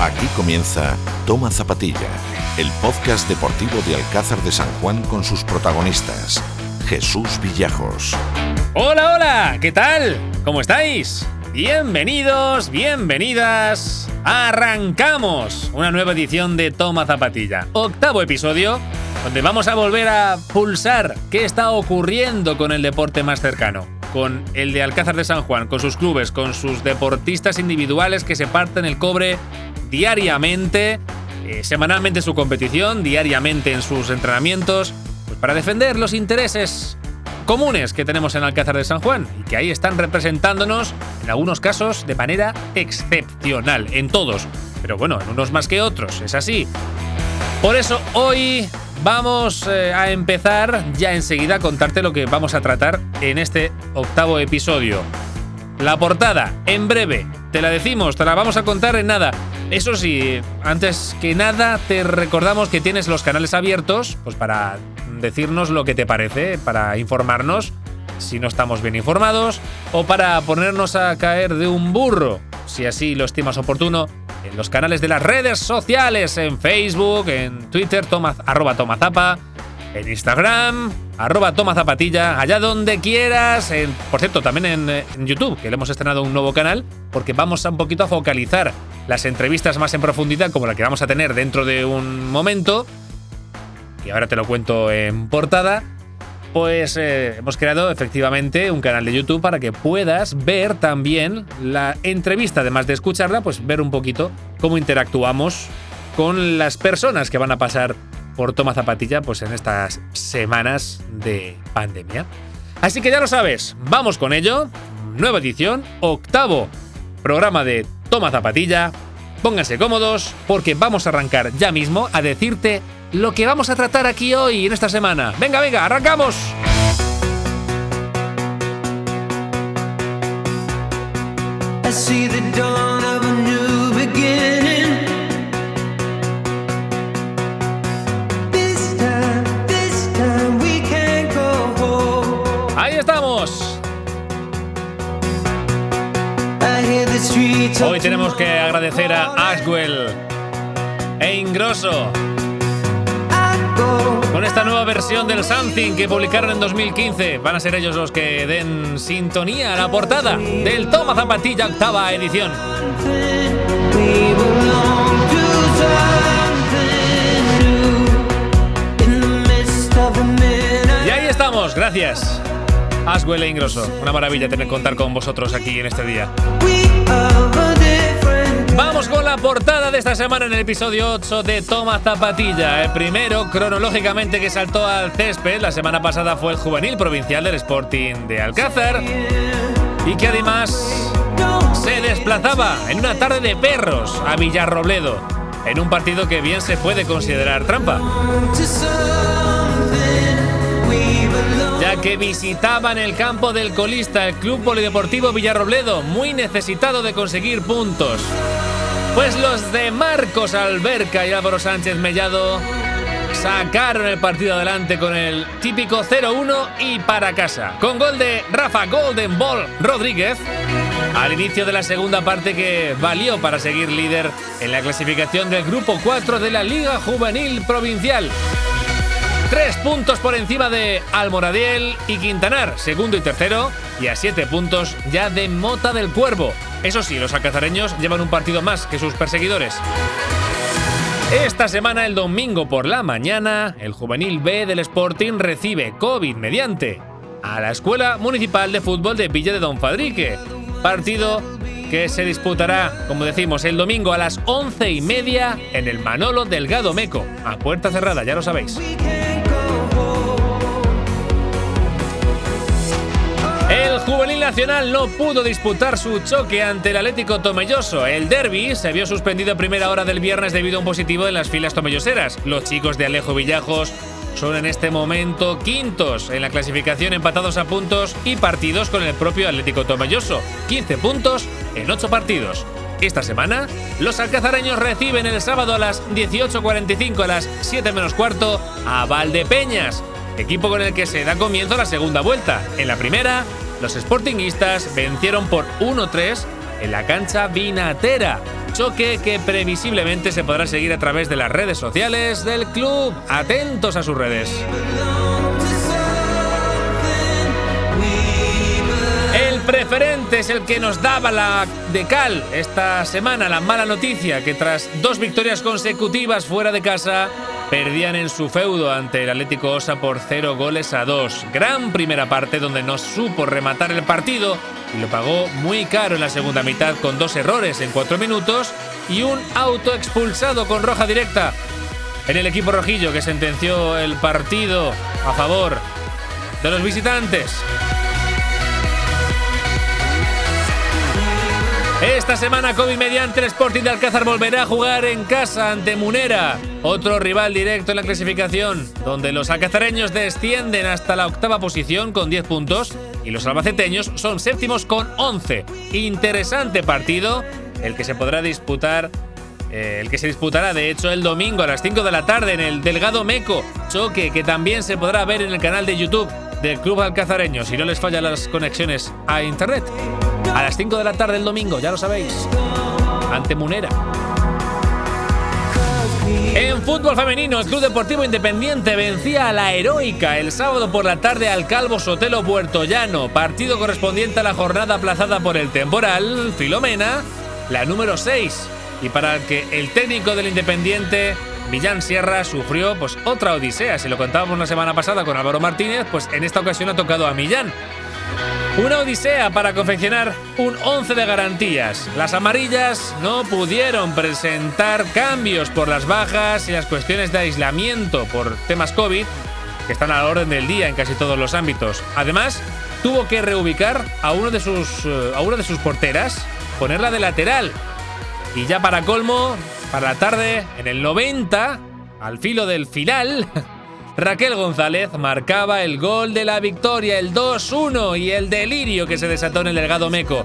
Aquí comienza Toma Zapatilla, el podcast deportivo de Alcázar de San Juan con sus protagonistas. Jesús Villajos. Hola, hola, ¿qué tal? ¿Cómo estáis? Bienvenidos, bienvenidas. Arrancamos una nueva edición de Toma Zapatilla, octavo episodio, donde vamos a volver a pulsar qué está ocurriendo con el deporte más cercano, con el de Alcázar de San Juan, con sus clubes, con sus deportistas individuales que se parten el cobre diariamente, eh, semanalmente en su competición, diariamente en sus entrenamientos, pues para defender los intereses comunes que tenemos en Alcázar de San Juan y que ahí están representándonos en algunos casos de manera excepcional, en todos, pero bueno, en unos más que otros, es así. Por eso hoy vamos eh, a empezar ya enseguida a contarte lo que vamos a tratar en este octavo episodio. La portada, en breve, te la decimos, te la vamos a contar en nada. Eso sí, antes que nada te recordamos que tienes los canales abiertos, pues para decirnos lo que te parece, para informarnos si no estamos bien informados, o para ponernos a caer de un burro, si así lo estimas oportuno, en los canales de las redes sociales, en Facebook, en Twitter, toma, arroba tomazapa, en Instagram, arroba tomazapatilla, allá donde quieras. por cierto, también en, en, YouTube, que le hemos estrenado un nuevo canal, porque vamos a un poquito a focalizar las entrevistas más en profundidad, como la que vamos a tener dentro de un momento, y ahora te lo cuento en portada. Pues eh, hemos creado efectivamente un canal de YouTube para que puedas ver también la entrevista, además de escucharla, pues ver un poquito cómo interactuamos con las personas que van a pasar por Toma Zapatilla pues en estas semanas de pandemia. Así que ya lo sabes, vamos con ello. Nueva edición, octavo programa de Toma Zapatilla. Pónganse cómodos porque vamos a arrancar ya mismo a decirte lo que vamos a tratar aquí hoy en esta semana. Venga, venga, arrancamos. Ahí estamos. Hoy tenemos que agradecer a Ashwell e Ingrosso con esta nueva versión del Something que publicaron en 2015. Van a ser ellos los que den sintonía a la portada del Toma Zapatilla octava edición. Y ahí estamos, gracias. Aswell e Ingrosso. Una maravilla tener contar con vosotros aquí en este día. Vamos con la portada de esta semana en el episodio 8 de Toma Zapatilla. El primero, cronológicamente, que saltó al césped la semana pasada fue el juvenil provincial del Sporting de Alcázar. Y que además se desplazaba en una tarde de perros a Villarrobledo. En un partido que bien se puede considerar trampa ya que visitaban el campo del colista, el Club Polideportivo Villarrobledo, muy necesitado de conseguir puntos. Pues los de Marcos Alberca y Álvaro Sánchez Mellado sacaron el partido adelante con el típico 0-1 y para casa, con gol de Rafa Golden Ball Rodríguez al inicio de la segunda parte que valió para seguir líder en la clasificación del grupo 4 de la Liga Juvenil Provincial. Tres puntos por encima de Almoradiel y Quintanar, segundo y tercero, y a siete puntos ya de Mota del Cuervo. Eso sí, los alcazareños llevan un partido más que sus perseguidores. Esta semana, el domingo por la mañana, el juvenil B del Sporting recibe COVID mediante a la Escuela Municipal de Fútbol de Villa de Don Fadrique. Partido que se disputará, como decimos, el domingo a las once y media en el Manolo Delgado Meco, a puerta cerrada, ya lo sabéis. El juvenil nacional no pudo disputar su choque ante el Atlético Tomelloso. El derby se vio suspendido a primera hora del viernes debido a un positivo en las filas tomelloseras. Los chicos de Alejo Villajos son en este momento quintos en la clasificación empatados a puntos y partidos con el propio Atlético Tomelloso. 15 puntos en 8 partidos. Esta semana, los alcazareños reciben el sábado a las 18.45 a las 7 menos cuarto a Valdepeñas, equipo con el que se da comienzo la segunda vuelta. En la primera, los sportinguistas vencieron por 1-3 en la cancha Vinatera. choque que previsiblemente se podrá seguir a través de las redes sociales del club. Atentos a sus redes. El preferente es el que nos daba la de cal esta semana, la mala noticia que tras dos victorias consecutivas fuera de casa perdían en su feudo ante el Atlético Osa por 0 goles a 2. Gran primera parte donde no supo rematar el partido y lo pagó muy caro en la segunda mitad con dos errores en cuatro minutos y un auto expulsado con roja directa. En el equipo rojillo que sentenció el partido a favor de los visitantes. Esta semana, COVID mediante el Sporting de Alcázar volverá a jugar en casa ante Munera, otro rival directo en la clasificación, donde los alcazareños descienden hasta la octava posición con 10 puntos y los albaceteños son séptimos con 11. Interesante partido, el que se podrá disputar eh, el que se disputará de hecho el domingo a las 5 de la tarde en el Delgado Meco, choque que también se podrá ver en el canal de YouTube del Club Alcazareño si no les fallan las conexiones a internet a las 5 de la tarde el domingo, ya lo sabéis, ante Munera. En fútbol femenino, el Club Deportivo Independiente vencía a la Heroica el sábado por la tarde al Calvo Sotelo Llano, partido correspondiente a la jornada aplazada por el temporal, Filomena, la número 6. Y para el que el técnico del Independiente, Millán Sierra, sufrió pues otra odisea. Si lo contábamos la semana pasada con Álvaro Martínez, pues en esta ocasión ha tocado a Millán. Una odisea para confeccionar un 11 de garantías. Las amarillas no pudieron presentar cambios por las bajas y las cuestiones de aislamiento por temas COVID, que están a la orden del día en casi todos los ámbitos. Además, tuvo que reubicar a uno de sus, eh, a una de sus porteras, ponerla de lateral. Y ya para colmo, para la tarde, en el 90, al filo del final, Raquel González marcaba el gol de la victoria, el 2-1 y el delirio que se desató en el Delgado Meco.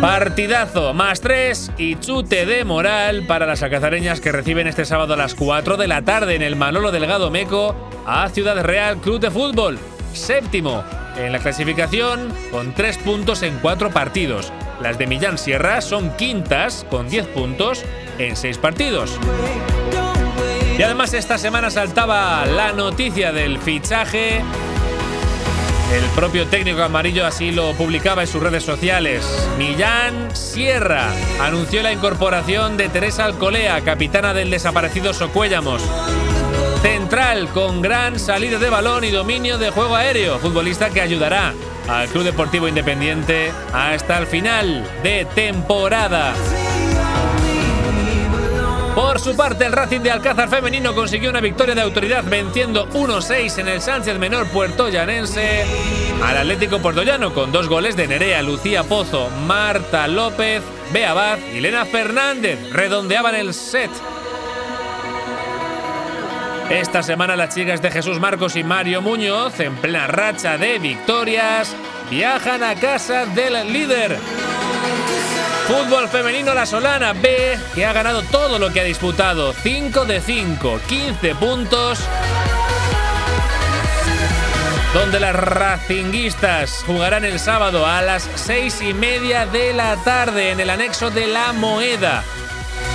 Partidazo, más 3 y chute de moral para las alcazareñas que reciben este sábado a las 4 de la tarde en el Manolo Delgado Meco a Ciudad Real Club de Fútbol. Séptimo en la clasificación con 3 puntos en 4 partidos. Las de Millán Sierra son quintas con 10 puntos en 6 partidos. Y además esta semana saltaba la noticia del fichaje. El propio técnico amarillo así lo publicaba en sus redes sociales. Millán Sierra anunció la incorporación de Teresa Alcolea, capitana del desaparecido Socuéllamos. Central con gran salida de balón y dominio de juego aéreo, futbolista que ayudará al Club Deportivo Independiente hasta el final de temporada. Por su parte, el Racing de Alcázar femenino consiguió una victoria de autoridad venciendo 1-6 en el Sánchez Menor puertollanense al Atlético Puertollano con dos goles de Nerea, Lucía Pozo, Marta López, Bea Abad y Elena Fernández. Redondeaban el set. Esta semana las chicas de Jesús Marcos y Mario Muñoz, en plena racha de victorias, viajan a casa del líder. Fútbol femenino La Solana B, que ha ganado todo lo que ha disputado. 5 de 5, 15 puntos. Donde las racinguistas jugarán el sábado a las 6 y media de la tarde en el anexo de la Moeda.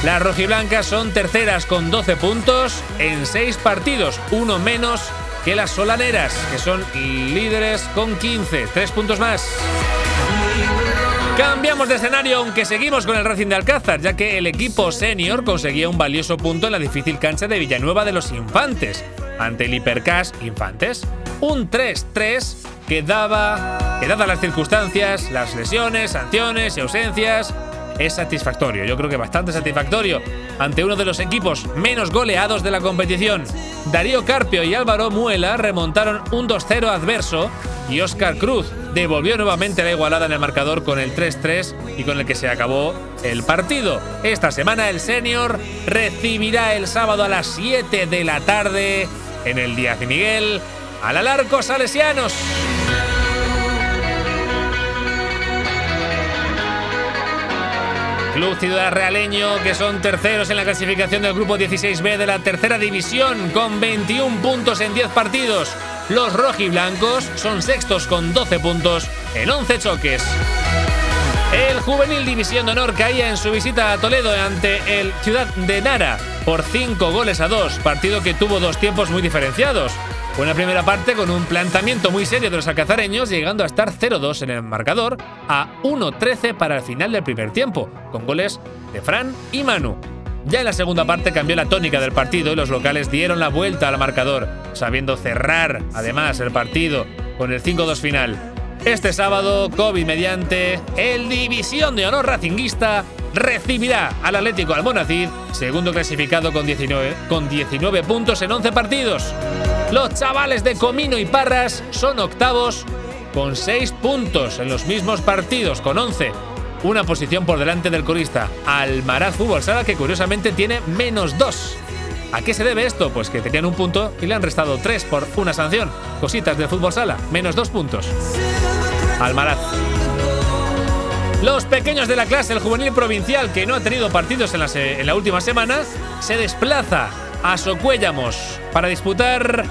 Las rojiblancas son terceras con 12 puntos en 6 partidos, uno menos que las solaneras, que son líderes con 15, 3 puntos más. Cambiamos de escenario, aunque seguimos con el Racing de Alcázar, ya que el equipo senior conseguía un valioso punto en la difícil cancha de Villanueva de los Infantes, ante el Hipercash Infantes. Un 3-3 que daba, que dadas las circunstancias, las lesiones, sanciones y ausencias, es satisfactorio. Yo creo que bastante satisfactorio ante uno de los equipos menos goleados de la competición. Darío Carpio y Álvaro Muela remontaron un 2-0 adverso y Oscar Cruz devolvió nuevamente la igualada en el marcador con el 3-3 y con el que se acabó el partido. Esta semana el senior recibirá el sábado a las 7 de la tarde en el Díaz y Miguel al Alarco Salesianos. Club Ciudad Realeño, que son terceros en la clasificación del grupo 16B de la tercera división, con 21 puntos en 10 partidos. Los rojiblancos son sextos con 12 puntos en 11 choques. El Juvenil División de Honor caía en su visita a Toledo ante el Ciudad de Nara por 5 goles a 2, partido que tuvo dos tiempos muy diferenciados. Una primera parte con un planteamiento muy serio de los alcazareños, llegando a estar 0-2 en el marcador, a 1-13 para el final del primer tiempo, con goles de Fran y Manu. Ya en la segunda parte cambió la tónica del partido y los locales dieron la vuelta al marcador, sabiendo cerrar además el partido con el 5-2 final. Este sábado, COVID mediante, el División de Honor Racinguista recibirá al Atlético Almonacid, segundo clasificado con 19, con 19 puntos en 11 partidos. Los chavales de Comino y Parras son octavos con 6 puntos en los mismos partidos, con 11. Una posición por delante del corista Almaraz Fútbol Sala, que curiosamente tiene menos 2. ¿A qué se debe esto? Pues que tenían un punto y le han restado 3 por una sanción. Cositas del fútbol sala, menos 2 puntos. Almaraz. Los pequeños de la clase, el juvenil provincial que no ha tenido partidos en la, en la última semana, se desplaza a Socuéllamos para disputar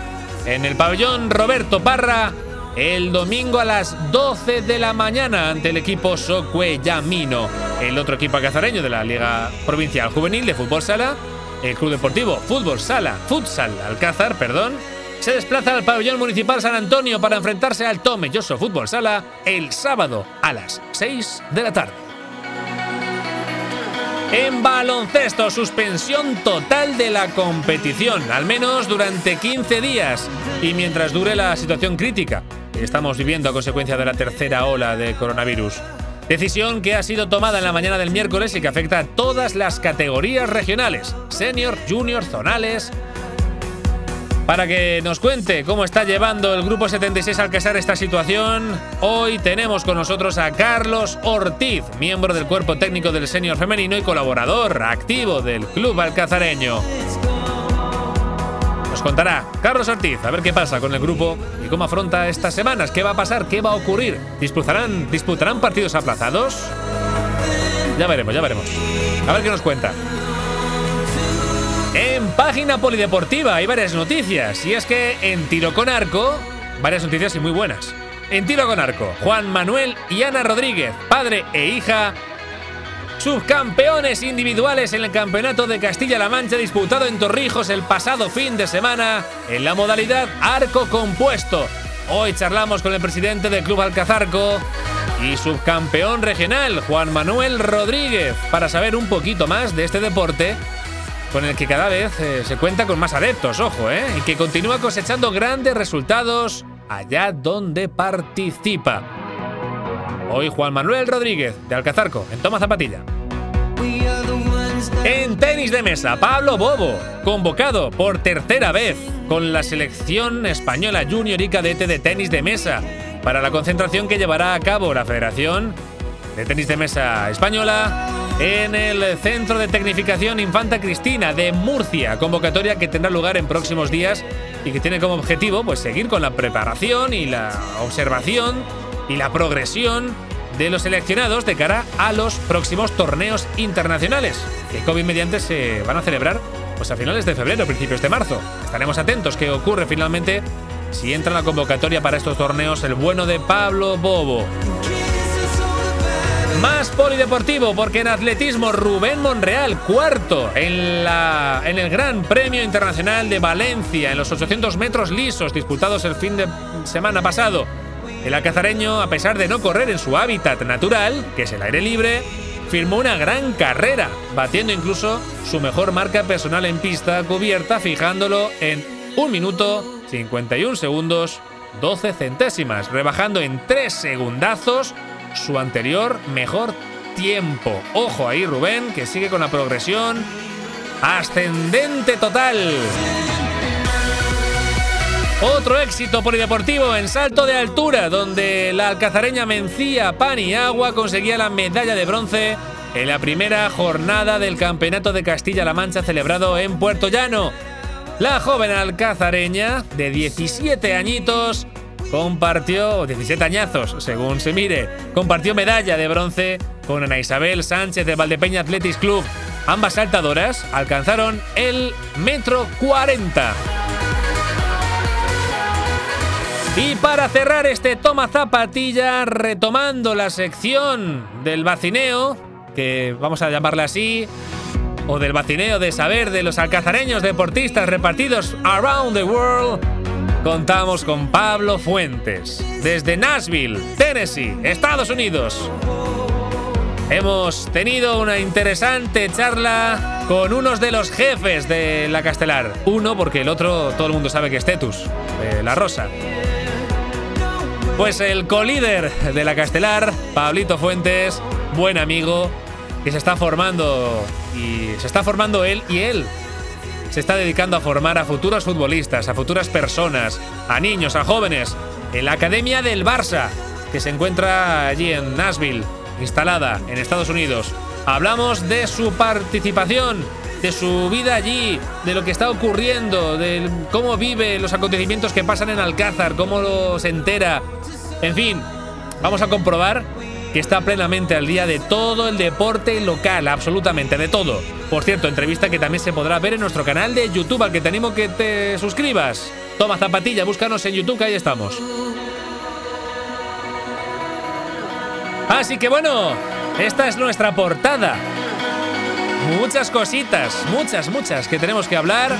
en el pabellón Roberto Parra el domingo a las 12 de la mañana ante el equipo Socuellamino, el otro equipo alcazareño de la Liga Provincial Juvenil de Fútbol Sala, el Club Deportivo Fútbol Sala, Futsal Alcázar, perdón, se desplaza al pabellón municipal San Antonio para enfrentarse al Tomelloso Fútbol Sala el sábado a las 6 de la tarde. En baloncesto, suspensión total de la competición, al menos durante 15 días y mientras dure la situación crítica que estamos viviendo a consecuencia de la tercera ola de coronavirus. Decisión que ha sido tomada en la mañana del miércoles y que afecta a todas las categorías regionales, senior, junior, zonales, para que nos cuente cómo está llevando el Grupo 76 al casar esta situación, hoy tenemos con nosotros a Carlos Ortiz, miembro del cuerpo técnico del senior femenino y colaborador activo del club alcazareño. Nos contará Carlos Ortiz a ver qué pasa con el grupo y cómo afronta estas semanas, qué va a pasar, qué va a ocurrir. ¿Disputarán, disputarán partidos aplazados? Ya veremos, ya veremos. A ver qué nos cuenta. En página polideportiva hay varias noticias, y es que en tiro con arco, varias noticias y muy buenas. En tiro con arco, Juan Manuel y Ana Rodríguez, padre e hija, subcampeones individuales en el Campeonato de Castilla-La Mancha disputado en Torrijos el pasado fin de semana en la modalidad arco compuesto. Hoy charlamos con el presidente del Club Alcazarco y subcampeón regional, Juan Manuel Rodríguez, para saber un poquito más de este deporte con el que cada vez eh, se cuenta con más adeptos, ojo, ¿eh? Y que continúa cosechando grandes resultados allá donde participa. Hoy Juan Manuel Rodríguez, de Alcazarco, en Toma Zapatilla. En tenis de mesa, Pablo Bobo, convocado por tercera vez con la selección española junior y cadete de tenis de mesa para la concentración que llevará a cabo la Federación de Tenis de Mesa Española en el Centro de Tecnificación Infanta Cristina de Murcia, convocatoria que tendrá lugar en próximos días y que tiene como objetivo pues, seguir con la preparación y la observación y la progresión de los seleccionados de cara a los próximos torneos internacionales, que COVID mediante se van a celebrar pues, a finales de febrero, principios de marzo. Estaremos atentos qué ocurre finalmente si entra en la convocatoria para estos torneos el bueno de Pablo Bobo. Más polideportivo, porque en atletismo Rubén Monreal, cuarto en, la, en el Gran Premio Internacional de Valencia, en los 800 metros lisos disputados el fin de semana pasado. El alcazareño, a pesar de no correr en su hábitat natural, que es el aire libre, firmó una gran carrera, batiendo incluso su mejor marca personal en pista cubierta, fijándolo en 1 minuto 51 segundos 12 centésimas, rebajando en 3 segundazos su anterior mejor tiempo. Ojo ahí Rubén, que sigue con la progresión ascendente total. Otro éxito polideportivo en salto de altura, donde la alcazareña Mencía Agua conseguía la medalla de bronce en la primera jornada del Campeonato de Castilla-La Mancha celebrado en Puerto Llano. La joven alcazareña, de 17 añitos, compartió, 17 añazos según se mire, compartió medalla de bronce con Ana Isabel Sánchez de Valdepeña Athletics Club. Ambas saltadoras alcanzaron el metro 40. Y para cerrar este toma zapatilla, retomando la sección del vacineo, que vamos a llamarla así, o del vacineo de saber de los alcazareños deportistas repartidos around the world, contamos con Pablo Fuentes, desde Nashville, Tennessee, Estados Unidos. Hemos tenido una interesante charla con unos de los jefes de la Castelar. Uno porque el otro todo el mundo sabe que es Tetus, La Rosa. Pues el colíder de la Castelar, Pablito Fuentes, buen amigo, que se está formando y se está formando él y él se está dedicando a formar a futuros futbolistas, a futuras personas, a niños, a jóvenes, en la Academia del Barça, que se encuentra allí en Nashville, instalada en Estados Unidos. Hablamos de su participación, de su vida allí, de lo que está ocurriendo, de cómo vive los acontecimientos que pasan en Alcázar, cómo se entera. En fin, vamos a comprobar que está plenamente al día de todo el deporte local, absolutamente de todo. Por cierto, entrevista que también se podrá ver en nuestro canal de YouTube, al que te animo que te suscribas. Toma zapatilla, búscanos en YouTube, que ahí estamos. Así que bueno, esta es nuestra portada. Muchas cositas, muchas, muchas que tenemos que hablar.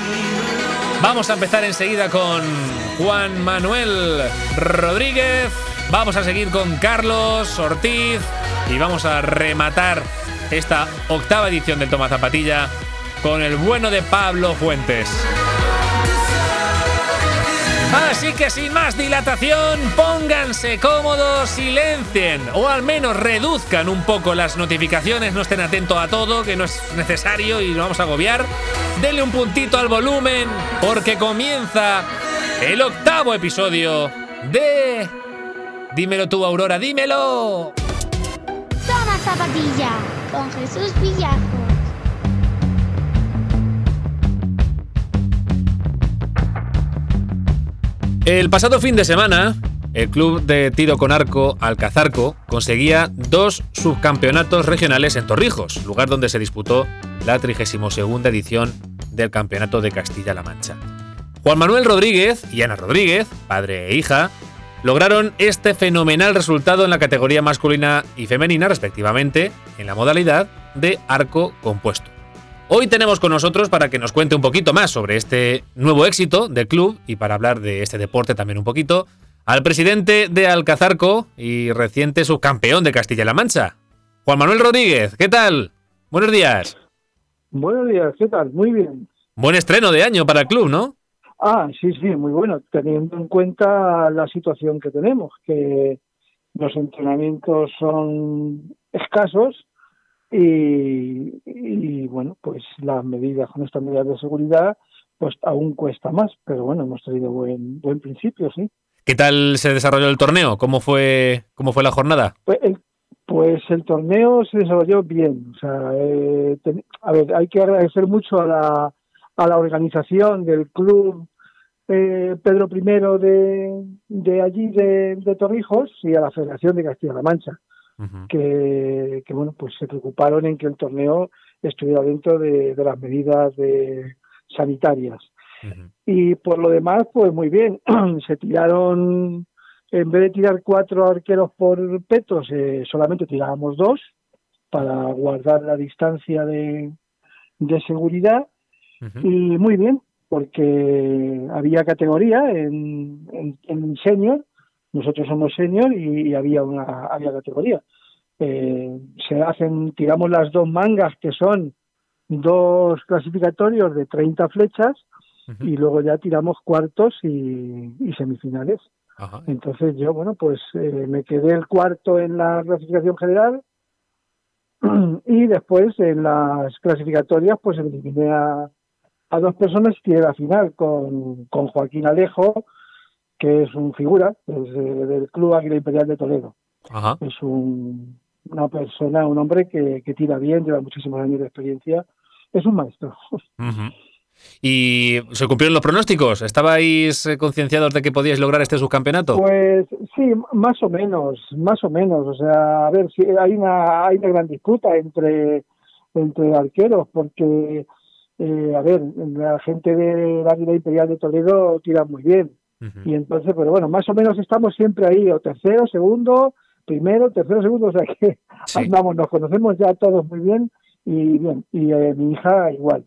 Vamos a empezar enseguida con Juan Manuel Rodríguez. Vamos a seguir con Carlos Ortiz y vamos a rematar esta octava edición del Toma Zapatilla con el bueno de Pablo Fuentes. Así que sin más dilatación, pónganse cómodos, silencien o al menos reduzcan un poco las notificaciones, no estén atentos a todo, que no es necesario y lo vamos a agobiar. Denle un puntito al volumen porque comienza el octavo episodio de... Dímelo tú, Aurora, dímelo. Toma zapatilla con Jesús Villajos. El pasado fin de semana, el club de tiro con arco Alcazarco conseguía dos subcampeonatos regionales en Torrijos, lugar donde se disputó la 32 edición del Campeonato de Castilla-La Mancha. Juan Manuel Rodríguez y Ana Rodríguez, padre e hija, lograron este fenomenal resultado en la categoría masculina y femenina, respectivamente, en la modalidad de arco compuesto. Hoy tenemos con nosotros para que nos cuente un poquito más sobre este nuevo éxito del club y para hablar de este deporte también un poquito, al presidente de Alcazarco y reciente subcampeón de Castilla-La Mancha, Juan Manuel Rodríguez. ¿Qué tal? Buenos días. Buenos días, ¿qué tal? Muy bien. Buen estreno de año para el club, ¿no? Ah, sí, sí, muy bueno, teniendo en cuenta la situación que tenemos, que los entrenamientos son escasos y, bueno, pues las medidas con estas medidas de seguridad pues aún cuesta más, pero bueno, hemos tenido buen buen principio, sí. ¿Qué tal se desarrolló el torneo? ¿Cómo fue cómo fue la jornada? Pues el, pues el torneo se desarrolló bien, o sea, eh, a ver, hay que agradecer mucho a la a la organización del club eh, Pedro I de, de allí de, de Torrijos y a la Federación de Castilla-La Mancha que, bueno, pues se preocuparon en que el torneo estuviera dentro de, las medidas de, sanitarias. Y por lo demás, pues muy bien, se tiraron, en vez de tirar cuatro arqueros por petos, eh, solamente tirábamos dos para guardar la distancia de, de seguridad. Y muy bien, porque había categoría en, en, en senior nosotros somos senior y, había una había categoría. Eh, se hacen, tiramos las dos mangas que son dos clasificatorios de 30 flechas y luego ya tiramos cuartos y, semifinales. Entonces yo, bueno, pues eh, me quedé el cuarto en la clasificación general y después en las clasificatorias pues eliminé a, a dos personas tiré la final con, con Joaquín Alejo, que es un figura del Club Águila Imperial de Toledo. Es un, una persona, un hombre que, tira bien, lleva muchísimos años de experiencia. Es un maestro. ¿Y se cumplieron los pronósticos? ¿Estabais eh, concienciados de que podíais lograr este subcampeonato? Pues sí, más o menos, más o menos. O sea, a ver, si hay una, hay una gran disputa entre, entre arqueros, porque, eh, a ver, la gente de la Águila Imperial de Toledo tira muy bien Y entonces, pero bueno, más o menos estamos siempre ahí, o tercero, segundo, primero, tercero, segundo, o sea que vamos, nos conocemos ya todos muy bien y bien. Y eh, mi hija igual.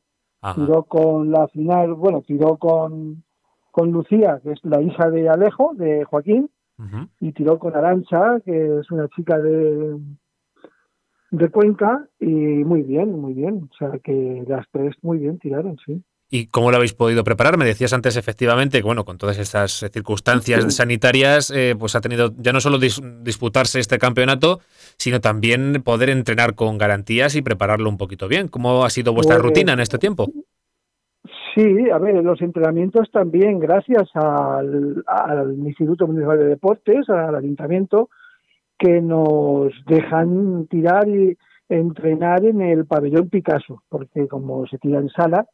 Tiró con la final, bueno, tiró con, con Lucía, que es la hija de Alejo, de Joaquín, y tiró con Arancha, que es una chica de, de Cuenca, y muy bien, muy bien. O sea que las tres muy bien tiraron, sí. ¿Y cómo lo habéis podido preparar? Me decías antes efectivamente que, bueno, con todas estas circunstancias sanitarias, eh, pues ha tenido ya no solo disputarse este campeonato, sino también poder entrenar con garantías y prepararlo un poquito bien. ¿Cómo ha sido vuestra pues, rutina en este tiempo? Sí, a ver, los entrenamientos también, gracias al, Instituto Municipal de Deportes, al Ayuntamiento, que nos dejan tirar y entrenar en el pabellón Picasso, porque como se tira en sala,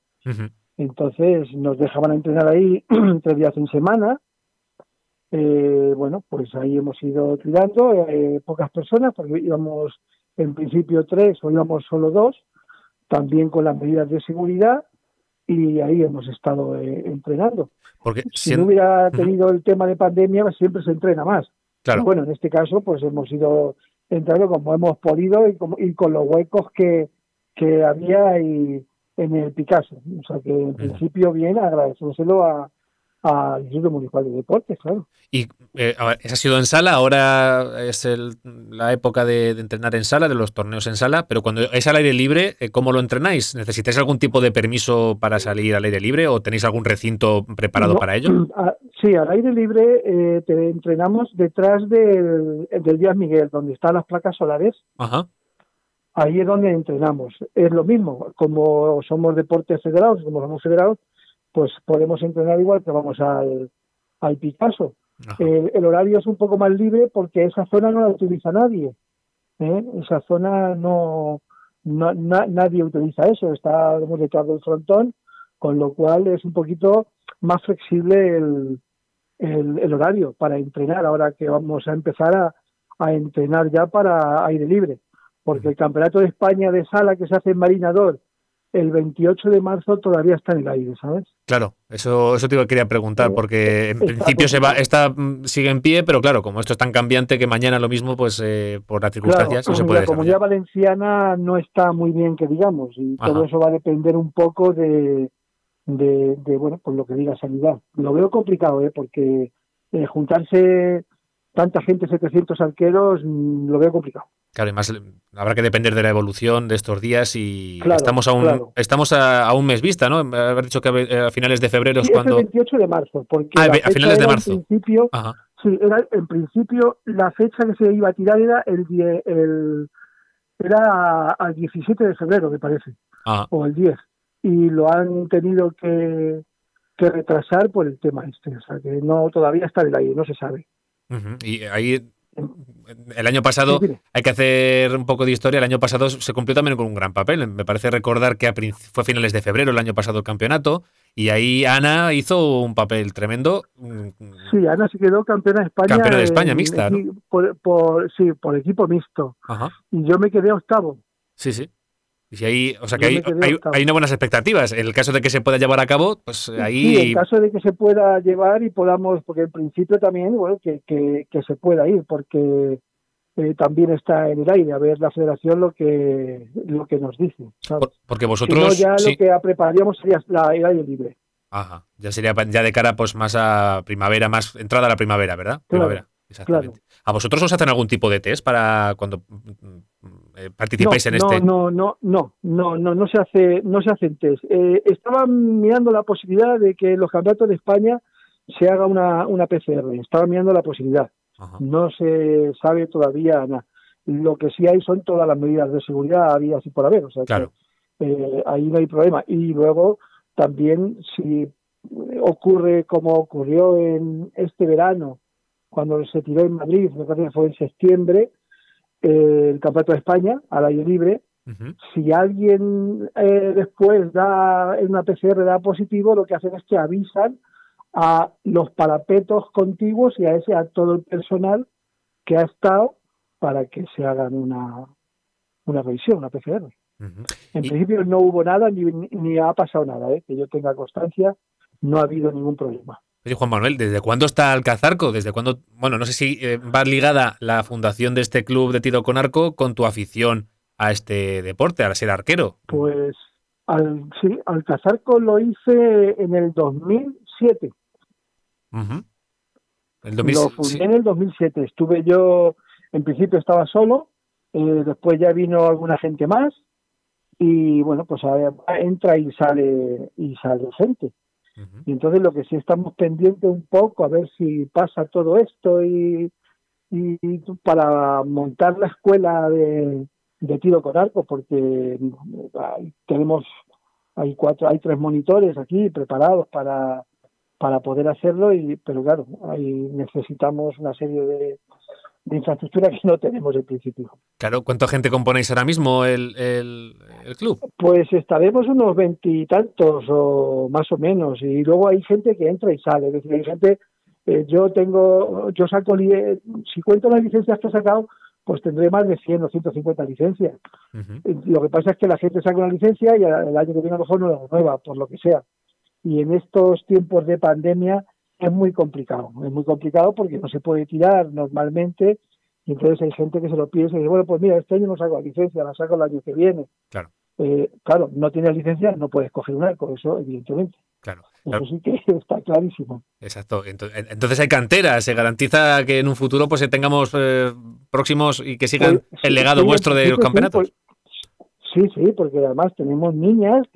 entonces nos dejaban entrenar ahí tres días en semana. Eh, bueno, pues ahí hemos ido tirando, eh, pocas personas, porque íbamos en principio tres o íbamos solo dos, también con las medidas de seguridad y ahí hemos estado eh, entrenando. Porque si, no hubiera tenido el tema de pandemia, siempre se entrena más. Claro. bueno, en este caso, pues hemos ido entrando como hemos podido y, como, y con los huecos que, que había y, en el Picasso. O sea que en principio bien, agradecérselo a, al Instituto Municipal de Deportes, claro. Y eh, ha sido en sala, ahora es el, la época de, entrenar en sala, de los torneos en sala, pero cuando es al aire libre, eh, ¿cómo lo entrenáis? ¿Necesitáis algún tipo de permiso para salir al aire libre o tenéis algún recinto preparado para ello? sí, al aire libre eh, te entrenamos detrás del, del Díaz Miguel, donde están las placas solares. Ajá ahí es donde entrenamos. Es lo mismo, como somos deportes federados, como somos federados, pues podemos entrenar igual que vamos al, al Picasso. El, horario es un poco más libre porque esa zona no la utiliza nadie. ¿eh? Esa zona no, no nadie utiliza eso, está detrás del frontón, con lo cual es un poquito más flexible el, el, el horario para entrenar ahora que vamos a empezar a, a entrenar ya para aire libre porque el Campeonato de España de sala que se hace en Marinador el 28 de marzo todavía está en el aire, ¿sabes? Claro, eso, eso te quería preguntar, porque en principio se va, está, mm, sigue en pie, pero claro, como esto es tan cambiante que mañana lo mismo, pues eh, por las circunstancias no se puede. La comunidad valenciana no está muy bien, que digamos, y todo eso va a depender un poco de, de, bueno, pues lo que diga sanidad. Lo veo complicado, ¿eh? porque eh, juntarse tanta gente, 700 arqueros, mm, lo veo complicado. Claro, y más habrá que depender de la evolución de estos días y estamos a un estamos a, un mes vista, ¿no? Haber dicho que a finales de febrero es cuando. el 28 de marzo, porque ah, a finales de marzo. En principio, sí, era, en principio la fecha que se iba a tirar era el, el era al 17 de febrero, me parece, o el 10, y lo han tenido que, que retrasar por el tema este, o sea que no todavía está en el aire, no se sabe. Y ahí el año pasado, hay que hacer un poco de historia, el año pasado se cumplió también con un gran papel. Me parece recordar que fue a finales de febrero el año pasado el campeonato y ahí Ana hizo un papel tremendo. Sí, Ana se quedó campeona de España. Campeona de España mixta. Por, sí, por equipo mixto. Y yo me quedé octavo. Sí, sí. Y ahí, o sea que hay, hay, unas buenas expectativas. En el caso de que se pueda llevar a cabo, pues ahí. Sí, en el caso de que se pueda llevar y podamos, porque en principio también, bueno, que, que, se pueda ir, porque eh, también está en el aire, a ver la federación lo que lo que nos dice. porque vosotros. ya lo que prepararíamos sería la, el aire libre. Ajá, ya sería ya de cara pues más a primavera, más entrada a la primavera, ¿verdad? primavera. Exactamente. ¿A vosotros os hacen algún tipo de test para cuando eh, participáis en este? No, no, no, no, no, no se hace, no se hacen test. Eh, estaban mirando la posibilidad de que en los campeonatos de España se haga una, una PCR. Estaban mirando la posibilidad. No se sabe todavía nada. Lo que sí hay son todas las medidas de seguridad había así por haber. O sea claro. Eh, ahí no hay problema. Y luego también si ocurre como ocurrió en este verano, cuando se tiró en Madrid, me parece que fue en septiembre, eh, el Campeonato de España al aire libre. Si alguien eh, después da en una PCR da positivo, lo que hacen es que avisan a los parapetos contiguos y a ese a todo el personal que ha estado para que se hagan una, una revisión, una PCR. En principio no hubo nada ni, ni ha pasado nada, ¿eh? que yo tenga constancia, no ha habido ningún problema. Oye, Juan Manuel, ¿desde cuándo está Alcazarco? ¿Desde cuándo? Bueno, no sé si eh, va ligada la fundación de este club de tiro con arco con tu afición a este deporte, a ser arquero. Pues al, sí, Alcazarco lo hice en el 2007. el lo fundé en el 2007. Estuve yo, en principio estaba solo, eh, después ya vino alguna gente más y bueno, pues entra y sale y sale gente. Y entonces lo que sí estamos pendientes un poco a ver si pasa todo esto y, y, para montar la escuela de, de tiro con arco porque tenemos hay cuatro hay tres monitores aquí preparados para para poder hacerlo y pero claro ahí necesitamos una serie de, de infraestructura que no tenemos en principio. Claro, ¿cuánta gente componéis ahora mismo el, el, club? Pues estaremos unos veintitantos o más o menos, y luego hay gente que entra y sale, es decir, hay gente, eh, yo tengo, yo saco, si cuento las licencias que he sacado, pues tendré más de 100 o 150 licencias. Lo que pasa es que la gente saca una licencia y el año que viene a lo mejor no la renueva, por lo que sea. Y en estos tiempos de pandemia, es muy complicado. Es muy complicado porque no se puede tirar normalmente y entonces hay gente que se lo piensa y dice, bueno, pues mira, este año no saco la licencia, la saco el año que viene. Claro. Eh, claro, no tienes licencia, no puedes coger un arco, eso evidentemente. Claro. Eso sí que está clarísimo. Exacto. Entonces hay cantera, se garantiza que en un futuro pues tengamos eh, próximos y que sigan pues, el legado vuestro de los campeonatos. Sí, sí, porque además tenemos niñas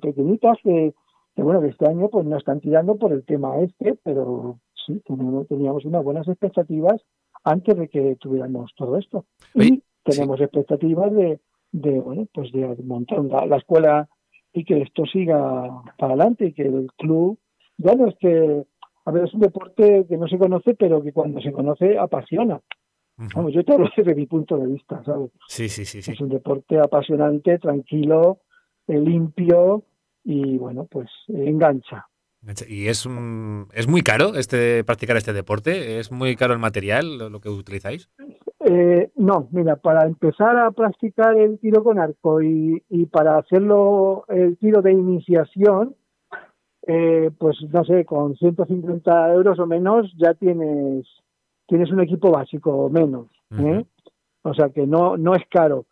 pequeñitas que que bueno, que este año pues no están tirando por el tema este, pero sí, teníamos, unas buenas expectativas antes de que tuviéramos todo esto. Y tenemos expectativas de, de, bueno, pues de montar la, escuela y que esto siga para adelante y que el club, bueno, es que, a ver, es un deporte que no se conoce, pero que cuando se conoce apasiona. Vamos, yo te hablo desde mi punto de vista, ¿sabes? Sí, sí, sí, sí. Es un deporte apasionante, tranquilo, eh, limpio, y bueno, pues engancha. ¿Y es, es muy caro este practicar este deporte? ¿Es muy caro el material, lo, que utilizáis? Eh, no, mira, para empezar a practicar el tiro con arco y, y para hacerlo el tiro de iniciación, eh, pues no sé, con 150 euros o menos ya tienes tienes un equipo básico o menos. ¿eh? O sea que no, no es caro.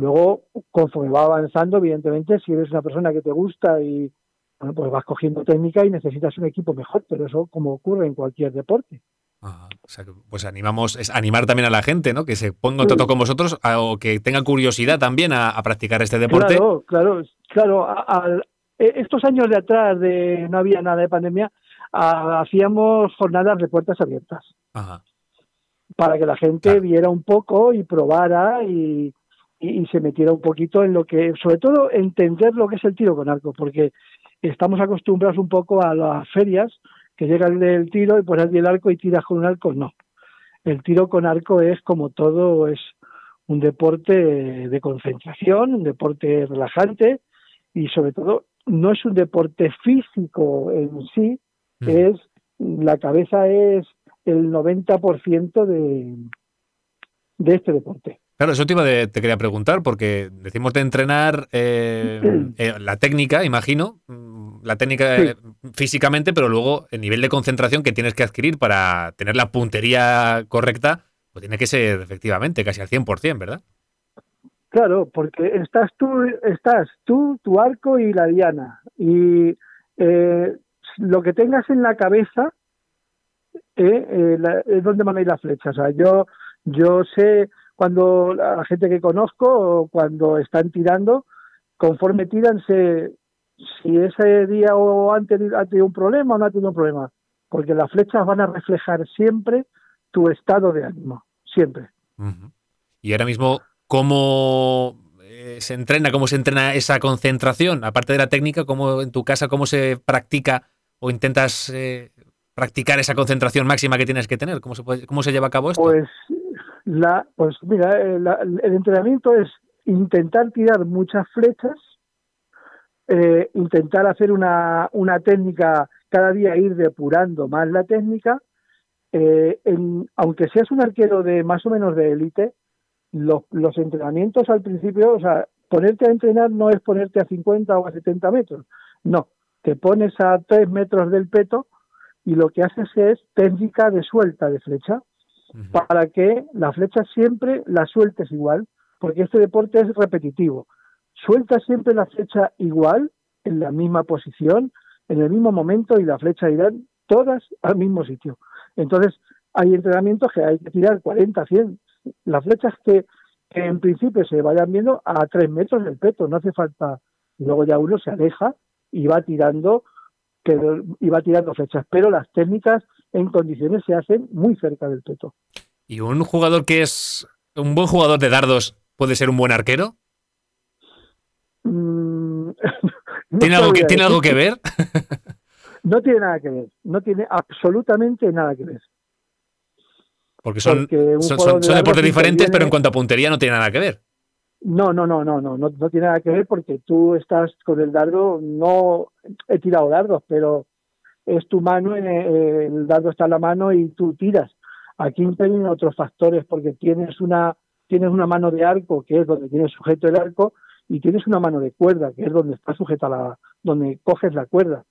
Luego, conforme va avanzando, evidentemente, si eres una persona que te gusta y bueno, pues vas cogiendo técnica y necesitas un equipo mejor, pero eso como ocurre en cualquier deporte. o sea, pues animamos, es animar también a la gente, ¿no? Que se ponga en contacto con vosotros o que tenga curiosidad también a, practicar este deporte. Claro, claro, claro. E, estos años de atrás, de no había nada de pandemia, hacíamos jornadas de puertas abiertas. Para que la gente viera un poco y probara y, y, se metiera un poquito en lo que, sobre todo, entender lo que es el tiro con arco, porque estamos acostumbrados un poco a las ferias que llega el del tiro y pones el arco y tiras con un arco, no. El tiro con arco es como todo, es un deporte de concentración, un deporte relajante y sobre todo no es un deporte físico en sí, mm. es la cabeza es el 90% de, de este deporte. Claro, eso te, iba de, te quería preguntar, porque decimos de entrenar eh, eh, la técnica, imagino, mm, la técnica eh, físicamente, pero luego el nivel de concentración que tienes que adquirir para tener la puntería correcta, pues tiene que ser efectivamente casi al 100%, ¿verdad? Claro, porque estás tú, estás tú, tu arco y la diana. Y lo que tengas en la cabeza es donde van a ir las flechas. O sea, yo, yo sé cuando la gente que conozco, cuando están tirando, conforme tiran, se, si ese día o antes ha tenido un problema o no ha tenido un problema. Porque las flechas van a reflejar siempre tu estado de ánimo, siempre. Y ahora mismo, ¿cómo eh, se entrena, cómo se entrena esa concentración? Aparte de la técnica, ¿cómo en tu casa, cómo se practica o intentas eh, practicar esa concentración máxima que tienes que tener? ¿Cómo se, cómo se lleva a cabo esto? Pues la, pues mira, eh, el entrenamiento es intentar tirar muchas flechas, eh, intentar hacer una, una técnica, cada día ir depurando más la técnica. Eh, aunque seas un arquero de más o menos de élite, los, los entrenamientos al principio, o sea, ponerte a entrenar no es ponerte a 50 o a 70 metros, no, te pones a 3 metros del peto y lo que haces es técnica de suelta de flecha para que la flecha siempre la sueltes igual, porque este deporte es repetitivo. Suelta siempre la flecha igual, en la misma posición, en el mismo momento y la flecha irán todas al mismo sitio. Entonces, hay entrenamientos que hay que tirar 40, 100. Las flechas que, en principio se vayan viendo a 3 metros del peto, no hace falta. Luego ya uno se aleja y va tirando que iba tirando flechas, pero las técnicas en condiciones se hacen muy cerca del peto. ¿Y un jugador que es un buen jugador de dardos puede ser un buen arquero? Mm, ¿Tiene, algo que, ¿Tiene algo que ver? no tiene nada que ver, no tiene absolutamente nada que ver. Porque son, son, deportes diferentes, pero en cuanto a puntería no tiene nada que ver. No, no, no, no, no, no, no tiene nada que ver porque tú estás con el dardo, no he tirado dardos, pero es tu mano, eh, el dardo está en la mano y tú tiras. Aquí intervienen otros factores porque tienes una tienes una mano de arco que es donde tienes sujeto el arco y tienes una mano de cuerda que es donde está sujeta la donde coges la cuerda.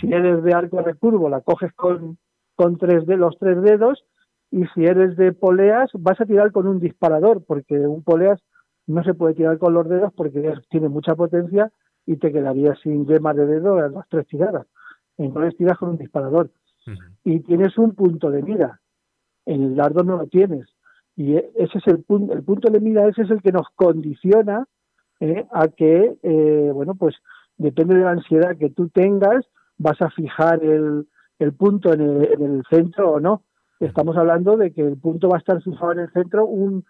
Si eres de arco recurvo la coges con con tres de los tres dedos y si eres de poleas vas a tirar con un disparador porque un poleas no se puede tirar con los dedos porque tiene mucha potencia y te quedaría sin yemas de dedo a las tres tiradas. Entonces tiras con un disparador. Y tienes un punto de mira. En el dardo no lo tienes. Y e, ese es el punto, el punto de mira ese es el que nos condiciona eh, a que, eh, bueno, pues depende de la ansiedad que tú tengas, vas a fijar el, el punto en el, en el centro o no. Estamos hablando de que el punto va a estar fijado en el centro un,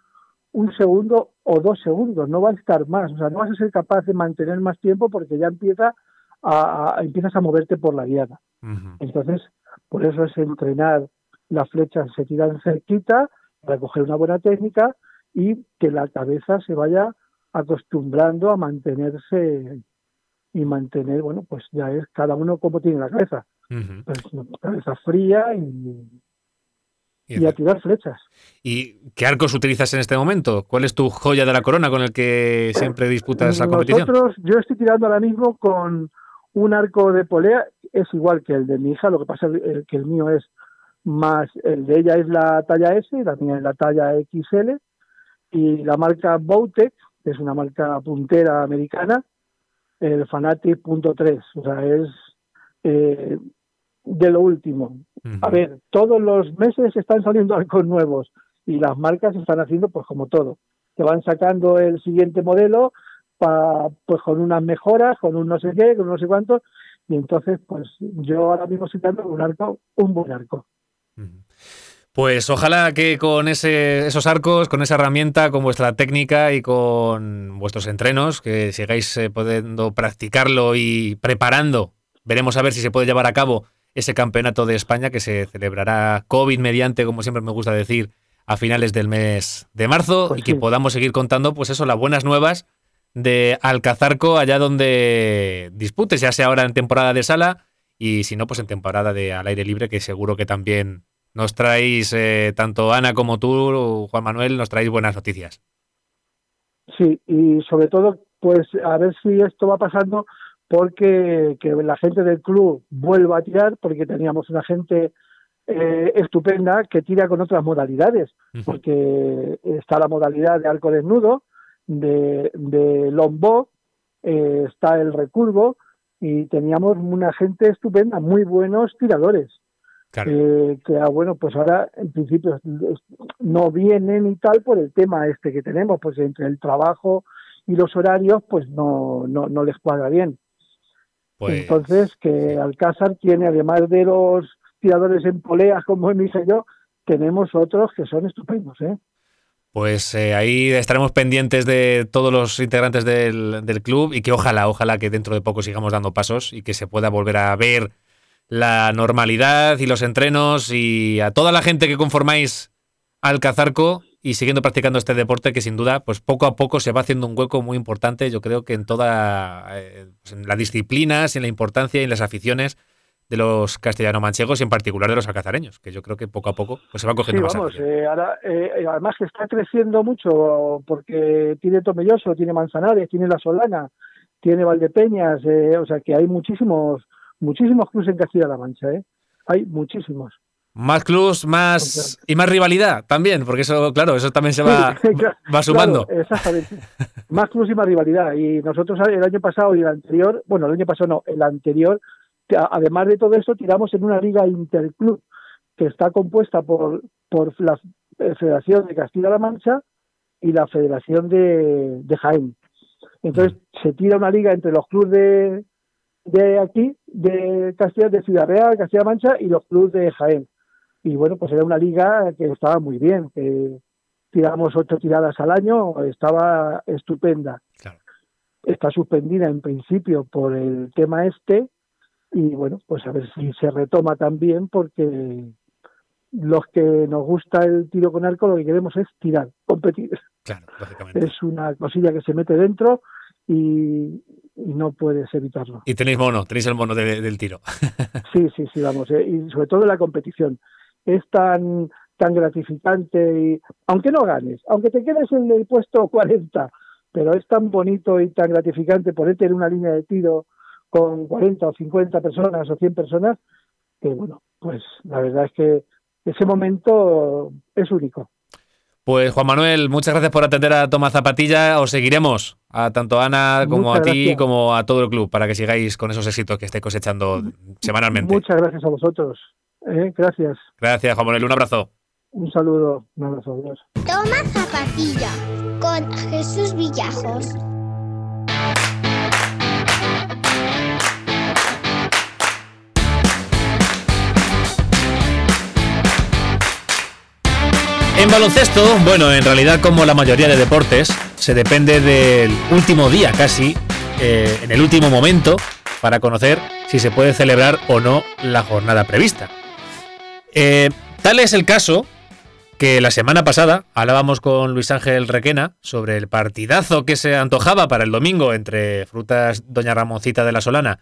un segundo o dos segundos, no va a estar más, o sea, no vas a ser capaz de mantener más tiempo porque ya empieza a, empiezas a moverte por la guiada. Entonces, por eso es entrenar las flechas se tiran cerquita para coger una buena técnica y que la cabeza se vaya acostumbrando a mantenerse y mantener, bueno, pues ya es cada uno como tiene la cabeza. pues, cabeza fría y y, a tirar flechas. ¿Y qué arcos utilizas en este momento? ¿Cuál es tu joya de la corona con el que siempre disputas la competición? Nosotros, yo estoy tirando ahora mismo con un arco de polea, es igual que el de mi hija, lo que pasa es que el mío es más, el de ella es la talla S, la mía es la talla XL, y la marca Bowtech, que es una marca puntera americana, el Fanatic.3, o sea, es eh, de lo último. A ver, todos los meses están saliendo arcos nuevos y las marcas están haciendo pues como todo. Te van sacando el siguiente modelo pa, pues con unas mejoras, con un no sé qué, con no sé cuánto y entonces pues yo ahora mismo estoy dando un arco, un buen arco. Pues ojalá que con ese, esos arcos, con esa herramienta, con vuestra técnica y con vuestros entrenos, que sigáis eh, pudiendo practicarlo y preparando. Veremos a ver si se puede llevar a cabo ese campeonato de España que se celebrará COVID mediante, como siempre me gusta decir, a finales del mes de marzo pues y que podamos seguir contando, pues eso, las buenas nuevas de Alcazarco allá donde disputes, ya sea ahora en temporada de sala y si no, pues en temporada de al aire libre, que seguro que también nos traéis, eh, tanto Ana como tú, Juan Manuel, nos traéis buenas noticias. Sí, y sobre todo, pues a ver si esto va pasando porque que la gente del club vuelva a tirar, porque teníamos una gente eh, estupenda que tira con otras modalidades, porque está la modalidad de arco desnudo, de, de lombo, eh, está el recurvo, y teníamos una gente estupenda, muy buenos tiradores. Eh, que ah, bueno, pues ahora en principio no vienen y tal por el tema este que tenemos, pues entre el trabajo y los horarios, pues no, no, no les cuadra bien. Pues Entonces, que Alcázar tiene, además de los tiradores en poleas como me hice yo, tenemos otros que son estupendos, ¿eh? Pues eh, ahí estaremos pendientes de todos los integrantes del, club y que ojalá, ojalá que dentro de poco sigamos dando pasos y que se pueda volver a ver la normalidad y los entrenos y a toda la gente que conformáis Alcazarco y siguiendo practicando este deporte que sin duda, pues poco a poco se va haciendo un hueco muy importante, yo creo que en toda eh, pues en las disciplinas, en la importancia y en las aficiones de los castellano-manchegos y en particular de los alcazareños, que yo creo que poco a poco pues se va cogiendo sí, vamos, eh, ahora, eh, además que está creciendo mucho porque tiene Tomelloso, tiene Manzanares, tiene La Solana, tiene Valdepeñas, o sea que hay muchísimos muchísimos clubes en Castilla-La Mancha, ¿eh? hay muchísimos. Más clubs, más y más rivalidad también, porque eso, claro, eso también se va, va sumando. exactamente. más clubs y más rivalidad. Y nosotros el año pasado y el anterior, bueno, el año pasado no, el anterior, además de todo eso, tiramos en una liga interclub que está compuesta por, por la Federación de Castilla-La Mancha y la Federación de, de Jaén. Entonces se tira una liga entre los clubes de, de aquí, de Castilla, de Ciudad Real, Castilla-La Mancha y los clubes de Jaén y bueno, pues era una liga que estaba muy bien, que tiramos ocho tiradas al año, estaba estupenda. Está suspendida en principio por el tema este y bueno, pues a ver si se retoma también porque los que nos gusta el tiro con arco lo que queremos es tirar, competir. Claro, lógicamente. Es una cosilla que se mete dentro y, no puedes evitarlo. Y tenéis mono, tenéis el mono del tiro. sí, sí, sí, vamos, eh, y sobre todo la competición es tan tan gratificante y aunque no ganes, aunque te quedes en el puesto 40, pero es tan bonito y tan gratificante ponerte en una línea de tiro con 40 o 50 personas o 100 personas, que bueno, pues la verdad es que ese momento es único. Pues Juan Manuel, muchas gracias por atender a Tomás Zapatilla. Os seguiremos a tanto a Ana como a ti como a todo el club para que sigáis con esos éxitos que estáis cosechando semanalmente. Muchas gracias a vosotros. Eh, gracias. Gracias, Juan Manuel. Un abrazo. Un saludo. Un abrazo. Adiós. Toma zapatilla con Jesús Villajos. En baloncesto, bueno, en realidad como la mayoría de deportes, se depende del último día casi, eh, en el último momento, para conocer si se puede celebrar o no la jornada prevista. Eh, tal es el caso que la semana pasada hablábamos con Luis Ángel Requena sobre el partidazo que se antojaba para el domingo entre Frutas Doña Ramoncita de la Solana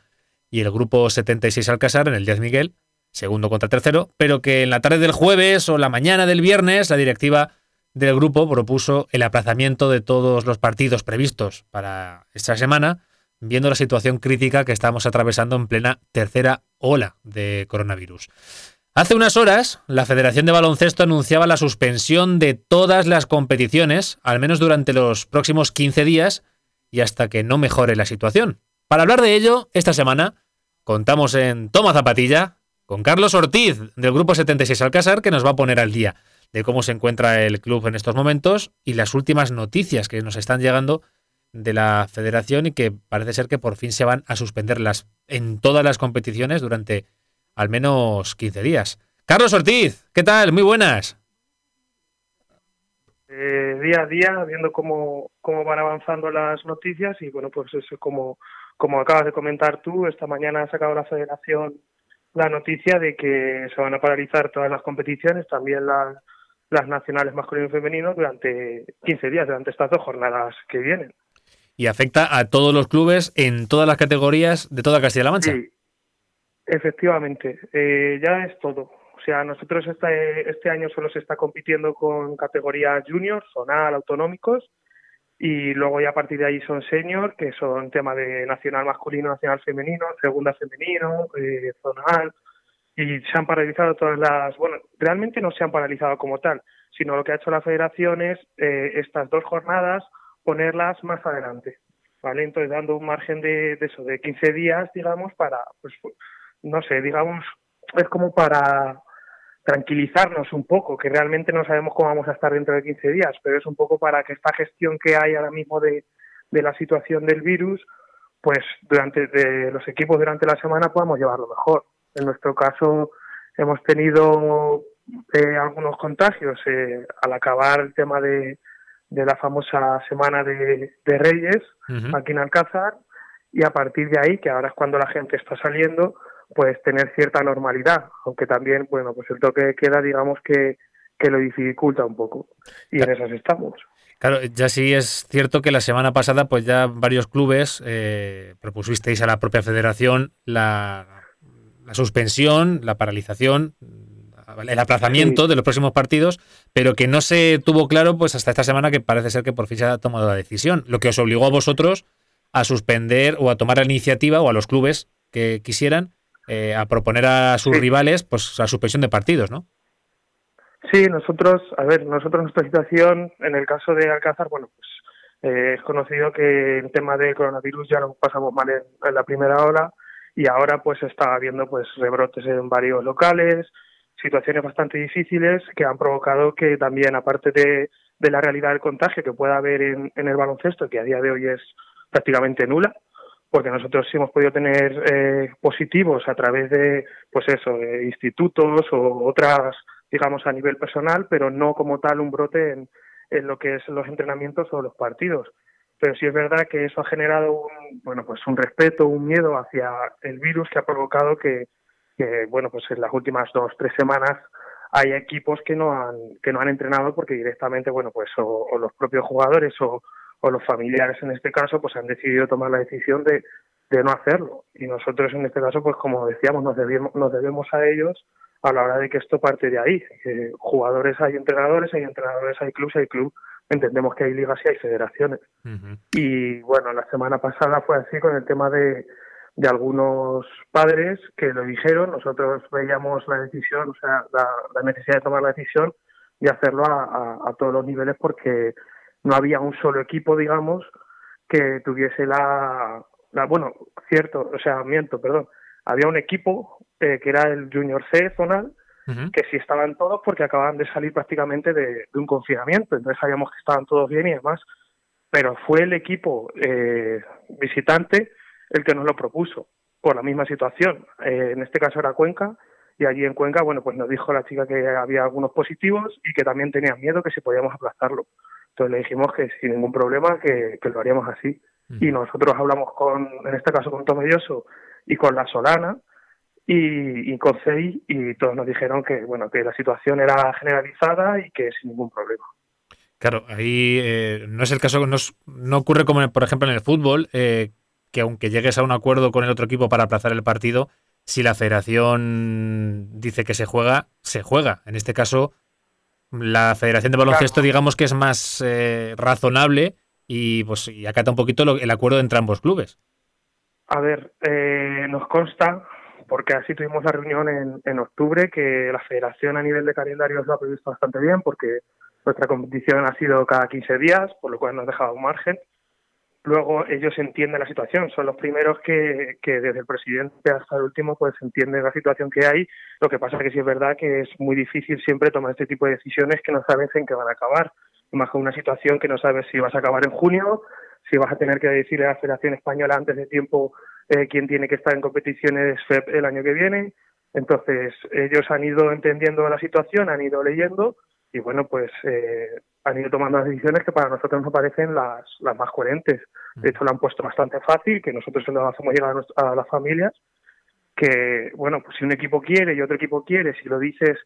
y el grupo 76 Alcázar en el 10 Miguel, segundo contra tercero, pero que en la tarde del jueves o la mañana del viernes la directiva del grupo propuso el aplazamiento de todos los partidos previstos para esta semana, viendo la situación crítica que estamos atravesando en plena tercera ola de coronavirus. Hace unas horas, la Federación de Baloncesto anunciaba la suspensión de todas las competiciones, al menos durante los próximos 15 días, y hasta que no mejore la situación. Para hablar de ello, esta semana contamos en Toma Zapatilla con Carlos Ortiz, del Grupo 76 Alcázar, que nos va a poner al día de cómo se encuentra el club en estos momentos y las últimas noticias que nos están llegando de la federación y que parece ser que por fin se van a suspenderlas en todas las competiciones durante al menos 15 días. Carlos Ortiz, ¿qué tal? Muy buenas. Eh, día a día, viendo cómo, cómo van avanzando las noticias y bueno, pues eso como, como acabas de comentar tú, esta mañana ha sacado la federación la noticia de que se van a paralizar todas las competiciones, también las, las nacionales masculino y femenino durante 15 días, durante estas dos jornadas que vienen. Y afecta a todos los clubes en todas las categorías de toda Castilla-La Mancha. Sí, Efectivamente, eh, ya es todo. O sea, nosotros este, este año solo se está compitiendo con categorías juniors, zonal, autonómicos, y luego ya a partir de ahí son senior, que son tema de nacional masculino, nacional femenino, segunda femenino, eh, zonal, y se han paralizado todas las, bueno, realmente no se han paralizado como tal, sino lo que ha hecho la federación es eh, estas dos jornadas ponerlas más adelante, ¿vale? Entonces dando un margen de, de eso, de 15 días, digamos, para, pues, no sé, digamos, es como para tranquilizarnos un poco, que realmente no sabemos cómo vamos a estar dentro de 15 días, pero es un poco para que esta gestión que hay ahora mismo de, de la situación del virus, pues durante de los equipos durante la semana podamos llevarlo mejor. En nuestro caso hemos tenido eh, algunos contagios eh, al acabar el tema de, de la famosa semana de, de Reyes aquí en Alcázar y a partir de ahí, que ahora es cuando la gente está saliendo, pues tener cierta normalidad, aunque también, bueno, pues el toque de queda, digamos que, que lo dificulta un poco. Y en esas estamos. Claro, ya sí es cierto que la semana pasada, pues ya varios clubes eh, propusisteis a la propia federación la, la suspensión, la paralización, el aplazamiento de los próximos partidos, pero que no se tuvo claro pues hasta esta semana que parece ser que por fin se ha tomado la decisión, lo que os obligó a vosotros a suspender o a tomar la iniciativa o a los clubes que quisieran eh, a proponer a sus rivales pues la suspensión de partidos, ¿no? Sí, nosotros, a ver, nosotros nuestra situación, en el caso de Alcázar, bueno, pues eh, es conocido que el tema de coronavirus ya lo pasamos mal en, la primera ola y ahora pues está habiendo pues rebrotes en varios locales, situaciones bastante difíciles que han provocado que también, aparte de, de la realidad del contagio que pueda haber en, en, el baloncesto, que a día de hoy es prácticamente nula, porque nosotros sí hemos podido tener eh, positivos a través de, pues eso, de institutos o otras, digamos, a nivel personal, pero no como tal un brote en, en lo que es los entrenamientos o los partidos. Pero sí es verdad que eso ha generado un, bueno, pues un respeto, un miedo hacia el virus que ha provocado que, que bueno, pues en las últimas dos, tres semanas hay equipos que no han, que no han entrenado porque directamente, bueno, pues o, los propios jugadores o, o los familiares en este caso, pues han decidido tomar la decisión de, de no hacerlo. Y nosotros en este caso, pues como decíamos, nos debemos, nos debemos a ellos a la hora de que esto parte de ahí. Que jugadores hay entrenadores, hay entrenadores, hay clubes, hay club. Entendemos que hay ligas y hay federaciones. Y bueno, la semana pasada fue así con el tema de, de algunos padres que lo dijeron. Nosotros veíamos la decisión, o sea, la, necesidad de tomar la decisión y hacerlo a, a, todos los niveles porque no había un solo equipo, digamos, que tuviese la, la bueno, cierto, o sea, miento, perdón, había un equipo eh, que era el Junior C zonal, que sí estaban todos porque acababan de salir prácticamente de, un confinamiento, entonces sabíamos que estaban todos bien y demás, pero fue el equipo eh, visitante el que nos lo propuso, por la misma situación. Eh, en este caso era Cuenca, y allí en Cuenca, bueno, pues nos dijo la chica que había algunos positivos y que también tenían miedo que si podíamos aplazarlo. Entonces le dijimos que sin ningún problema que, lo haríamos así. Y nosotros hablamos con, en este caso con Tomelloso y con la Solana, y, con CEI y todos nos dijeron que bueno que la situación era generalizada y que sin ningún problema. Claro, ahí eh, no es el caso, no, no ocurre como por ejemplo en el fútbol, eh, que aunque llegues a un acuerdo con el otro equipo para aplazar el partido, si la federación dice que se juega, se juega. En este caso, la Federación de Baloncesto digamos que es más eh, razonable y pues y acata un poquito el acuerdo entre ambos clubes. A ver, nos consta porque así tuvimos la reunión en, en octubre, que la federación a nivel de calendario lo ha previsto bastante bien, porque nuestra competición ha sido cada 15 días, por lo cual nos dejado un margen. Luego ellos entienden la situación, son los primeros que, que desde el presidente hasta el último pues entienden la situación que hay. Lo que pasa es que sí es verdad que es muy difícil siempre tomar este tipo de decisiones que no sabes en qué van a acabar. Más que una situación que no sabes si vas a acabar en junio, si vas a tener que decirle a la Federación Española antes de tiempo eh, quién tiene que estar en competiciones FEP el año que viene. Entonces, ellos han ido entendiendo la situación, han ido leyendo y, bueno, pues eh, han ido tomando las decisiones que para nosotros nos parecen las, las más coherentes. De hecho, lo han puesto bastante fácil, que nosotros se lo hacemos llegar a, las familias, que, bueno, pues si un equipo quiere y otro equipo quiere, si lo dices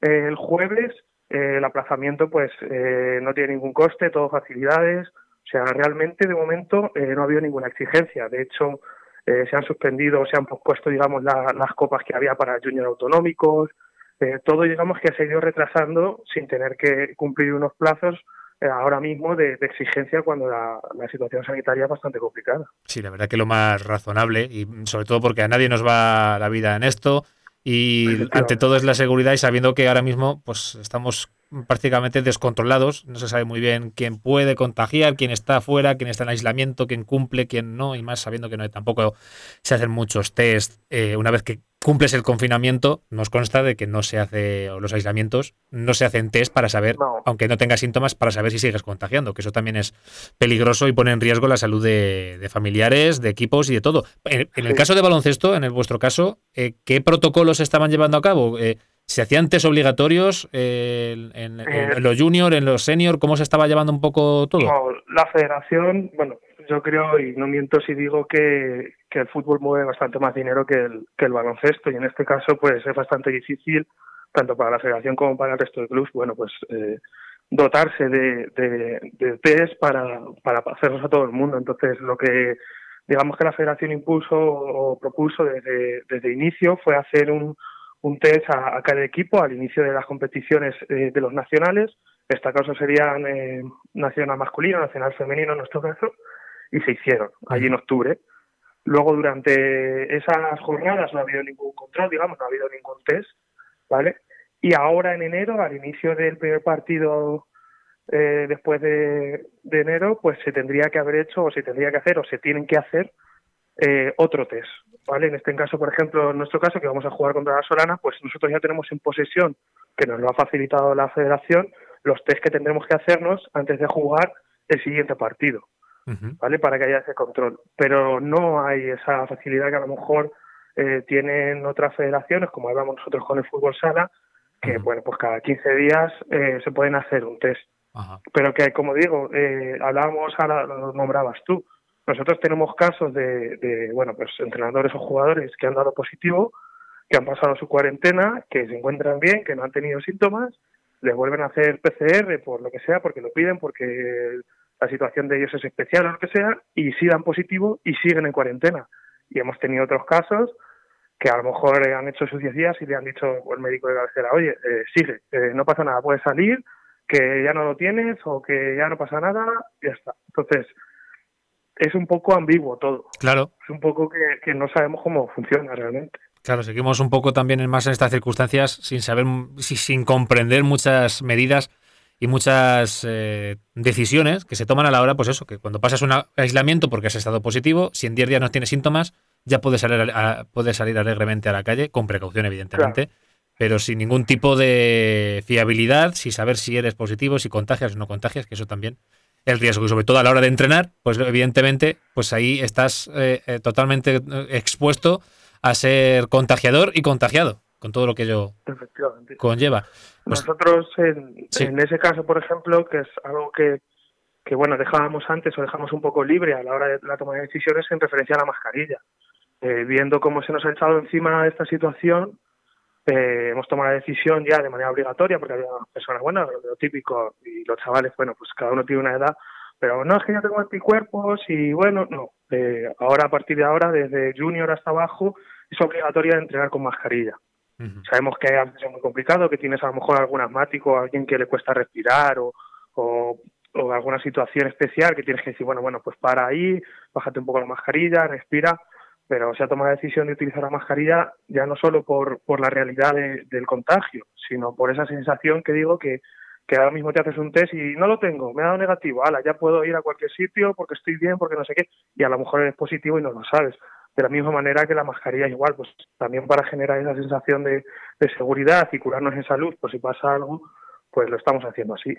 eh, el jueves, el aplazamiento pues no tiene ningún coste, todo facilidades. O sea, realmente de momento no ha habido ninguna exigencia. De hecho, eh, se han suspendido, se han pospuesto, digamos, las copas que había para junior autonómicos, eh, todo, digamos, que ha seguido retrasando sin tener que cumplir unos plazos eh, ahora mismo de, exigencia cuando la, situación sanitaria es bastante complicada. Sí, la verdad que lo más razonable y sobre todo porque a nadie nos va la vida en esto y ante todo es la seguridad y sabiendo que ahora mismo pues estamos prácticamente descontrolados, no se sabe muy bien quién puede contagiar, quién está afuera, quién está en aislamiento, quién cumple, quién no, y más sabiendo que no tampoco se hacen muchos test eh, una vez que cumples el confinamiento, nos consta de que no se hace, o los aislamientos, no se hacen test para saber, aunque no tengas síntomas, para saber si sigues contagiando, que eso también es peligroso y pone en riesgo la salud de, familiares, de equipos y de todo. En, el caso de baloncesto, en el vuestro caso, eh, ¿qué protocolos estaban llevando a cabo? Eh, ¿Se hacían test obligatorios eh, en, los junior, en los senior? ¿Cómo se estaba llevando un poco todo? la federación, bueno, yo creo, y no miento si digo que, el fútbol mueve bastante más dinero que el, que el baloncesto, y en este caso, pues es bastante difícil, tanto para la federación como para el resto de clubes, bueno, pues eh, dotarse de, de, test para, para hacerlos a todo el mundo. Entonces, lo que digamos que la federación impuso o propuso desde, inicio fue hacer un, test a, cada equipo al inicio de las competiciones eh, de los nacionales. Esta caso serían eh, nacional masculino, nacional femenino en nuestro caso, y se hicieron allí en octubre. Luego, durante esas jornadas no ha habido ningún control, digamos, no ha habido ningún test, ¿vale? Y ahora en enero, al inicio del primer partido eh, después de, enero, pues se tendría que haber hecho, o se tendría que hacer, o se tienen que hacer eh, otro test, ¿vale? En este caso, por ejemplo, en nuestro caso, que vamos a jugar contra la Solana, pues nosotros ya tenemos en posesión, que nos lo ha facilitado la federación, los test que tendremos que hacernos antes de jugar el siguiente partido. ¿Vale? Para que haya ese control. Pero no hay esa facilidad que a lo mejor eh, tienen otras federaciones, como hablamos nosotros con el fútbol sala, que bueno, pues cada 15 días eh, se pueden hacer un test. Pero que, como digo, eh, hablábamos, ahora lo nombrabas tú, nosotros tenemos casos de, de, bueno, pues entrenadores o jugadores que han dado positivo, que han pasado su cuarentena, que se encuentran bien, que no han tenido síntomas, les vuelven a hacer PCR por lo que sea, porque lo piden, porque la situación de ellos es especial o lo que sea, y si dan positivo y siguen en cuarentena. Y hemos tenido otros casos que a lo mejor han hecho sus 10 días y le han dicho el médico de cabecera, oye, eh, sigue, eh, no pasa nada, puedes salir, que ya no lo tienes o que ya no pasa nada, y ya está. Entonces, es un poco ambiguo todo. Claro. Es un poco que, que no sabemos cómo funciona realmente. Claro, seguimos un poco también en más en estas circunstancias sin saber, sin comprender muchas medidas y muchas eh, decisiones que se toman a la hora, pues eso, que cuando pasas un aislamiento porque has estado positivo, si en 10 días no tienes síntomas, ya puedes salir, salir alegremente a la calle, con precaución evidentemente, pero sin ningún tipo de fiabilidad, sin saber si eres positivo, si contagias o no contagias, que eso también el riesgo, y sobre todo a la hora de entrenar, pues evidentemente, pues ahí estás eh, eh, totalmente expuesto a ser contagiador y contagiado con todo lo que ello conlleva. Pues Nosotros, en, ese caso, por ejemplo, que es algo que, que, bueno, dejábamos antes o dejamos un poco libre a la hora de la toma de decisiones en referencia a la mascarilla. Eh, viendo cómo se nos ha echado encima esta situación, eh, hemos tomado la decisión ya de manera obligatoria, porque había personas, bueno, lo típico, y los chavales, bueno, pues cada uno tiene una edad, pero no es que yo tengo anticuerpos y bueno, no. Eh, ahora, a partir de ahora, desde junior hasta abajo, es obligatoria entrenar con mascarilla. Sabemos que es muy complicado, que tienes a lo mejor algún asmático, alguien que le cuesta respirar o, o, alguna situación especial que tienes que decir, bueno, bueno, pues para ahí, bájate un poco la mascarilla, respira, pero se ha tomado la decisión de utilizar la mascarilla ya no solo por, por la realidad del contagio, sino por esa sensación que digo que, que ahora mismo te haces un test y no lo tengo, me ha dado negativo, ala, ya puedo ir a cualquier sitio porque estoy bien, porque no sé qué, y a lo mejor eres positivo y no lo sabes de la misma manera que la mascarilla igual, pues también para generar esa sensación de, seguridad y curarnos en salud, pues si pasa algo, pues lo estamos haciendo así.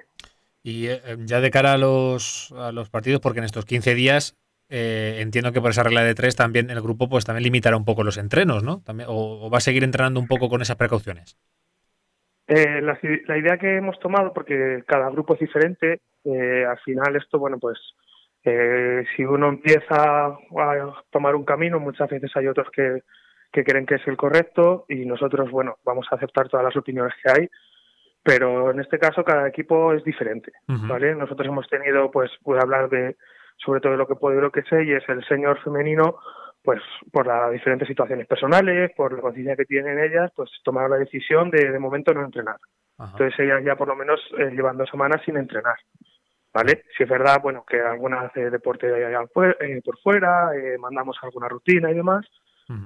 Y eh, ya de cara a los, a los partidos, porque en estos 15 días eh, entiendo que por esa regla de tres también el grupo pues también limitará un poco los entrenos, ¿no? También, o, va a seguir entrenando un poco con esas precauciones? Eh, la, la, idea que hemos tomado, porque cada grupo es diferente, al final esto, bueno, pues eh, si uno empieza a tomar un camino, muchas veces hay otros que, que creen que es el correcto y nosotros, bueno, vamos a aceptar todas las opiniones que hay, pero en este caso cada equipo es diferente, ¿vale? Nosotros hemos tenido, pues, voy a hablar de sobre todo de lo que puedo y lo que sé, y es el señor femenino, pues por las diferentes situaciones personales, por la conciencia que tienen ellas, pues tomaron la decisión de de momento no entrenar. Entonces ellas ya por lo menos eh, llevan dos semanas sin entrenar. ¿Vale? Si es verdad, bueno, que algunas hace deporte eh, por fuera, eh, mandamos alguna rutina y demás,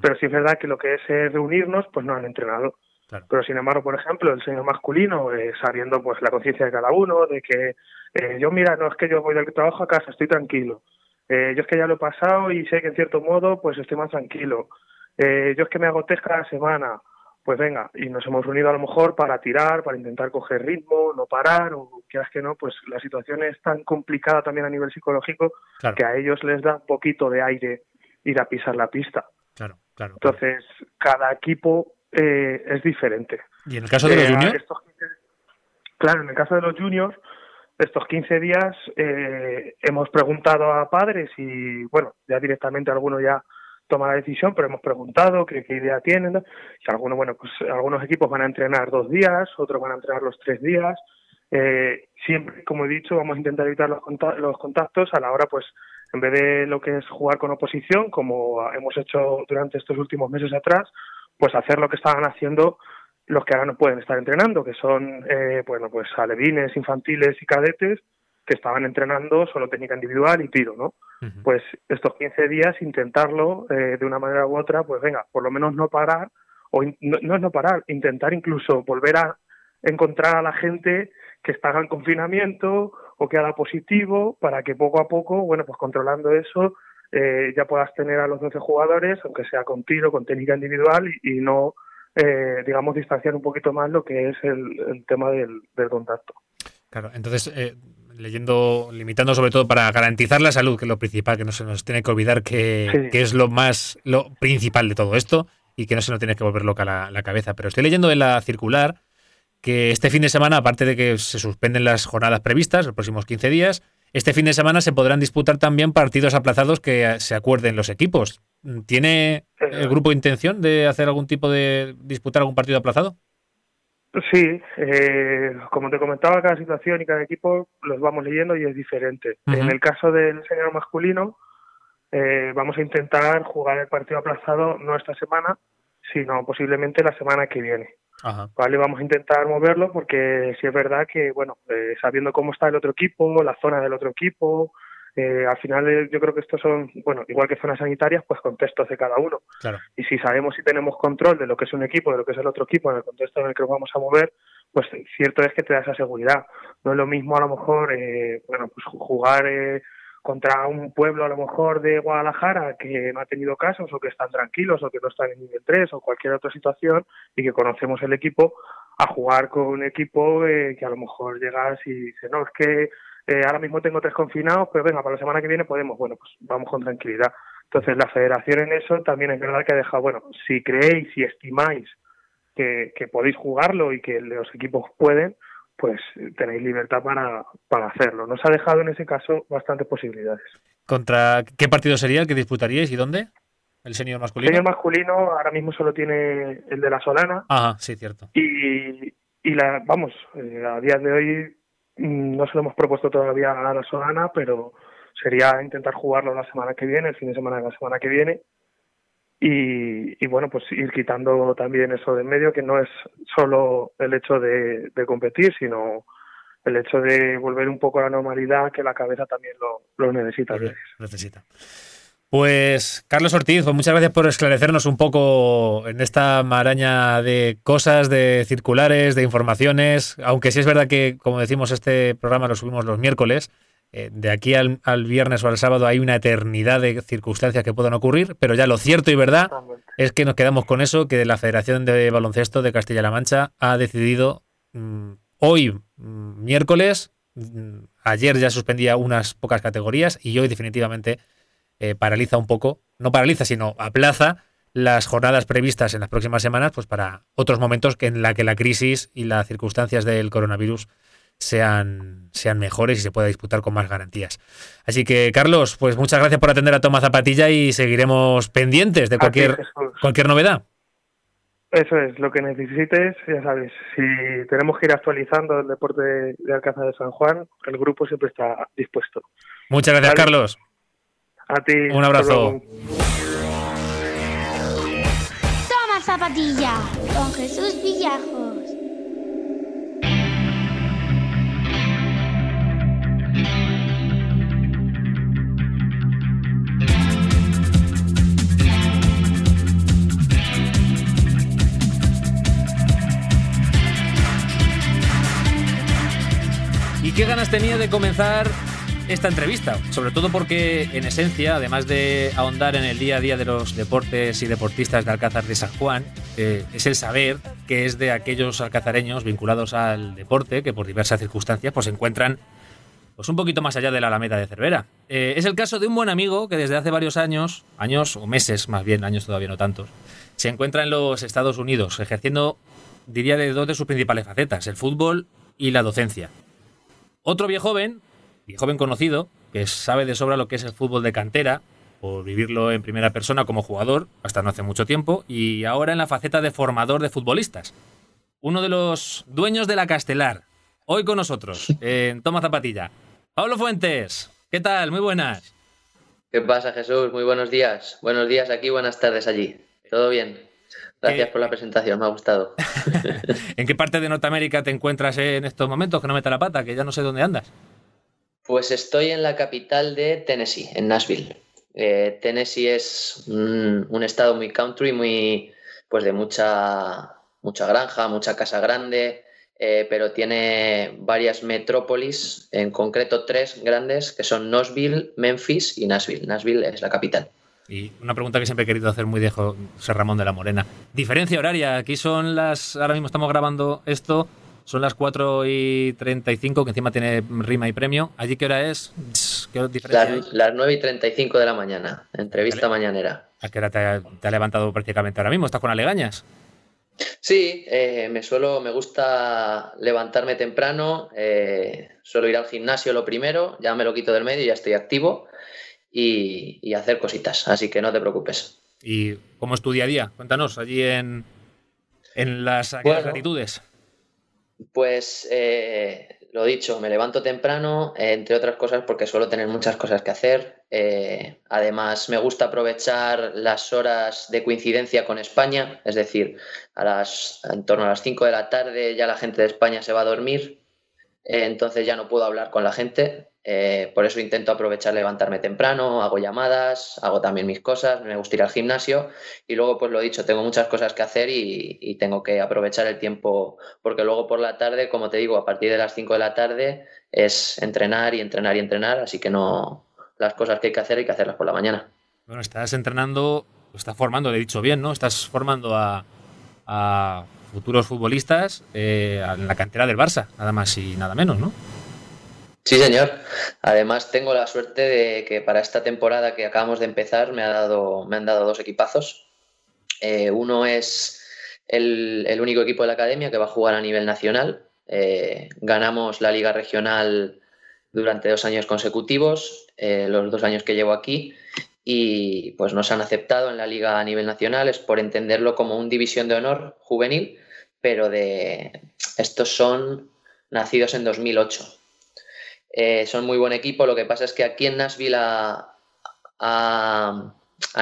pero si es verdad que lo que es eh, reunirnos, pues no han entrenado. Pero sin embargo, por ejemplo, el señor masculino, sabiendo pues la conciencia de cada uno, de que yo mira, no es que yo voy del trabajo a casa, estoy tranquilo. yo es que ya lo he pasado y sé que en cierto modo pues estoy más tranquilo. yo es que me hago test cada semana pues venga, y nos hemos unido a lo mejor para tirar, para intentar coger ritmo, no parar, o quieras que no, pues la situación es tan complicada también a nivel psicológico que a ellos les da un poquito de aire ir a pisar la pista. Claro, claro. Entonces, cada equipo eh, es diferente. ¿Y en el caso de los eh, juniors? claro, en el caso de los juniors, estos 15 días eh, hemos preguntado a padres y, bueno, ya directamente algunos ya toma la decisión, pero hemos preguntado qué, idea tienen. Y algunos, bueno, pues algunos equipos van a entrenar dos días, otros van a entrenar los tres días. Eh, siempre, como he dicho, vamos a intentar evitar los, los contactos a la hora, pues, en vez de lo que es jugar con oposición, como hemos hecho durante estos últimos meses atrás, pues hacer lo que estaban haciendo los que ahora no pueden estar entrenando, que son, eh, bueno, pues alevines, infantiles y cadetes, que estaban entrenando solo técnica individual y tiro, ¿no? Pues estos 15 días intentarlo eh, de una manera u otra, pues venga, por lo menos no parar, o no, es no parar, intentar incluso volver a encontrar a la gente que está en confinamiento o que haga positivo para que poco a poco, bueno, pues controlando eso, eh, ya puedas tener a los 12 jugadores, aunque sea con tiro, con técnica individual y, no, eh, digamos, distanciar un poquito más lo que es el, tema del, contacto. Claro, entonces, eh, leyendo, limitando sobre todo para garantizar la salud, que es lo principal, que no se nos tiene que olvidar que, es lo más, lo principal de todo esto y que no se nos tiene que volver loca la, la cabeza. Pero estoy leyendo en la circular que este fin de semana, aparte de que se suspenden las jornadas previstas, los próximos 15 días, este fin de semana se podrán disputar también partidos aplazados que se acuerden los equipos. ¿Tiene el grupo intención de hacer algún tipo de disputar algún partido aplazado? Sí, eh, como te comentaba, cada situación y cada equipo los vamos leyendo y es diferente. En el caso del señor masculino, eh, vamos a intentar jugar el partido aplazado no esta semana, sino posiblemente la semana que viene. Vale, vamos a intentar moverlo porque si es verdad que, bueno, eh, sabiendo cómo está el otro equipo, la zona del otro equipo, eh, al final eh, yo creo que estos son, bueno, igual que zonas sanitarias, pues contextos de cada uno. Y si sabemos si tenemos control de lo que es un equipo, de lo que es el otro equipo, en el contexto en el que nos vamos a mover, pues cierto es que te da esa seguridad. No es lo mismo a lo mejor, bueno, pues jugar contra un pueblo a lo mejor de Guadalajara que no ha tenido casos o que están tranquilos o que no están en nivel 3 o cualquier otra situación y que conocemos el equipo a jugar con un equipo eh, que a lo mejor llegas y dice no es que eh, ahora mismo tengo tres confinados pero venga para la semana que viene podemos bueno pues vamos con tranquilidad entonces la federación en eso también es verdad que ha dejado bueno si creéis si estimáis que, que podéis jugarlo y que los equipos pueden pues tenéis libertad para, para hacerlo. Nos ha dejado en ese caso bastantes posibilidades. ¿Contra qué partido sería el que disputaríais y dónde? ¿El senior masculino? El senior masculino ahora mismo solo tiene el de la Solana. Ajá, sí, cierto. Y, y la, vamos, eh, a día de hoy no se lo hemos propuesto todavía a la Solana, pero sería intentar jugarlo la semana que viene, el fin de semana de la semana que viene, y, bueno, pues ir quitando también eso de en medio, que no es solo el hecho de, competir, sino el hecho de volver un poco a la normalidad, que la cabeza también lo, necesita. necesita. Pues Carlos Ortiz, pues muchas gracias por esclarecernos un poco en esta maraña de cosas, de circulares, de informaciones, aunque sí es verdad que, como decimos, este programa lo subimos los miércoles, eh, de aquí al, viernes o al sábado hay una eternidad de circunstancias que puedan ocurrir, pero ya lo cierto y verdad es que nos quedamos con eso, que la Federación de Baloncesto de Castilla-La Mancha ha decidido mm, hoy, mm, miércoles, mm, ayer ya suspendía unas pocas categorías y hoy definitivamente eh, paraliza un poco, no paraliza, sino aplaza las jornadas previstas en las próximas semanas, pues para otros momentos que en la que la crisis y las circunstancias del coronavirus sean, sean mejores y se pueda disputar con más garantías. Así que, Carlos, pues muchas gracias por atender a Tomás Zapatilla y seguiremos pendientes de cualquier, cualquier novedad. Eso es, lo que necesites, ya sabes, si tenemos que ir actualizando el deporte de Alcázar de San Juan, el grupo siempre está dispuesto. Muchas gracias, Carlos. A ti. Un abrazo. Toma Zapatilla, con Jesús Villajos. qué ganas tenía de comenzar esta entrevista, sobre todo porque en esencia, además de ahondar en el día a día de los deportes y deportistas de Alcázar de San Juan, eh, es el saber que es de aquellos alcazareños vinculados al deporte que por diversas circunstancias pues se encuentran pues un poquito más allá de la Alameda de Cervera. Eh, es el caso de un buen amigo que desde hace varios años, años o meses más bien, años todavía no tantos, se encuentra en los Estados Unidos ejerciendo, diría, de dos de sus principales facetas, el fútbol y la docencia. Otro viejo joven, viejo joven conocido, que sabe de sobra lo que es el fútbol de cantera, por vivirlo en primera persona como jugador, hasta no hace mucho tiempo, y ahora en la faceta de formador de futbolistas. Uno de los dueños de la Castelar, hoy con nosotros, en Toma Zapatilla. Pablo Fuentes, ¿qué tal? Muy buenas. ¿Qué pasa, Jesús? Muy buenos días. Buenos días aquí, buenas tardes allí. ¿Todo bien? Gracias por la presentación, me ha gustado. ¿En qué parte de Norteamérica te encuentras en estos momentos? Que no meta la pata, que ya no sé dónde andas. Pues estoy en la capital de Tennessee, en Nashville. Eh, Tennessee es un, estado muy country, muy pues de mucha, mucha granja, mucha casa grande, eh, pero tiene varias metrópolis, en concreto tres grandes, que son Nashville, Memphis y Nashville. Nashville es la capital. Y una pregunta que siempre he querido hacer muy de José Ramón de la Morena. Diferencia horaria, aquí son las, ahora mismo estamos grabando esto, son las 4 y 35, que encima tiene rima y premio. ¿Allí qué hora es? ¿Qué diferencia las, las 9 y 35 de la mañana, entrevista mañanera. ¿A qué hora te ha, levantado prácticamente ahora mismo? ¿Estás con alegañas? Sí, eh, me suelo, me gusta levantarme temprano, eh, suelo ir al gimnasio lo primero, ya me lo quito del medio, ya estoy activo y, hacer cositas, así que no te preocupes. ¿Y cómo es tu día a día? Cuéntanos, allí en, en las latitudes. Pues eh, lo dicho, me levanto temprano, entre otras cosas porque suelo tener muchas cosas que hacer. Eh, además, me gusta aprovechar las horas de coincidencia con España, es decir, a las, en torno a las 5 de la tarde ya la gente de España se va a dormir, eh, entonces ya no puedo hablar con la gente. Eh, por eso intento aprovechar levantarme temprano, hago llamadas, hago también mis cosas, me gusta ir al gimnasio y luego, pues lo dicho, tengo muchas cosas que hacer y, tengo que aprovechar el tiempo porque luego por la tarde, como te digo, a partir de las 5 de la tarde es entrenar y entrenar y entrenar, así que no, las cosas que hay que hacer hay que hacerlas por la mañana. Bueno, estás entrenando, estás formando, le he dicho bien, ¿no? Estás formando a, futuros futbolistas eh, en la cantera del Barça, nada más y nada menos, ¿no? Sí, señor. Además, tengo la suerte de que para esta temporada que acabamos de empezar me, ha dado, me han dado dos equipazos. Eh, uno es el, único equipo de la academia que va a jugar a nivel nacional. Eh, ganamos la liga regional durante dos años consecutivos, eh, los dos años que llevo aquí, y pues nos han aceptado en la liga a nivel nacional, es por entenderlo como un división de honor juvenil, pero de estos son nacidos en 2008. Eh, son muy buen equipo. Lo que pasa es que aquí en Nashville han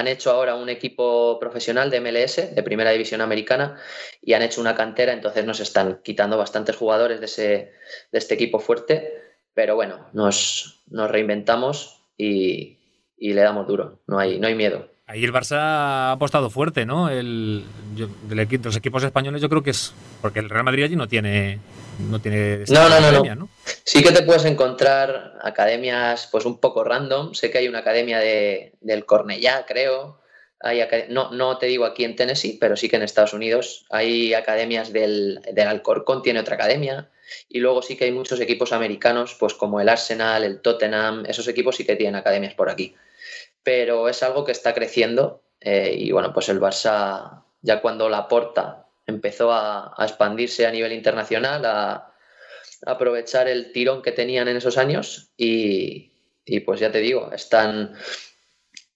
hecho ahora un equipo profesional de MLS, de primera división americana, y han hecho una cantera, entonces nos están quitando bastantes jugadores de, ese, de este equipo fuerte. Pero bueno, nos, reinventamos y, le damos duro, no hay, no hay miedo. Ahí el Barça ha apostado fuerte, ¿no? El, de los equipos españoles yo creo que es porque el Real Madrid allí no tiene no tiene no, no, no, no, Sí que te puedes encontrar academias pues un poco random. Sé que hay una academia de, del Cornellá, creo. Hay no, no te digo aquí en Tennessee, pero sí que en Estados Unidos hay academias del, del Alcorcón, tiene otra academia. Y luego sí que hay muchos equipos americanos, pues como el Arsenal, el Tottenham, esos equipos sí que tienen academias por aquí. Pero es algo que está creciendo eh, y bueno, pues el Barça ya cuando la porta empezó a, expandirse a nivel internacional, a, aprovechar el tirón que tenían en esos años y, pues ya te digo, están...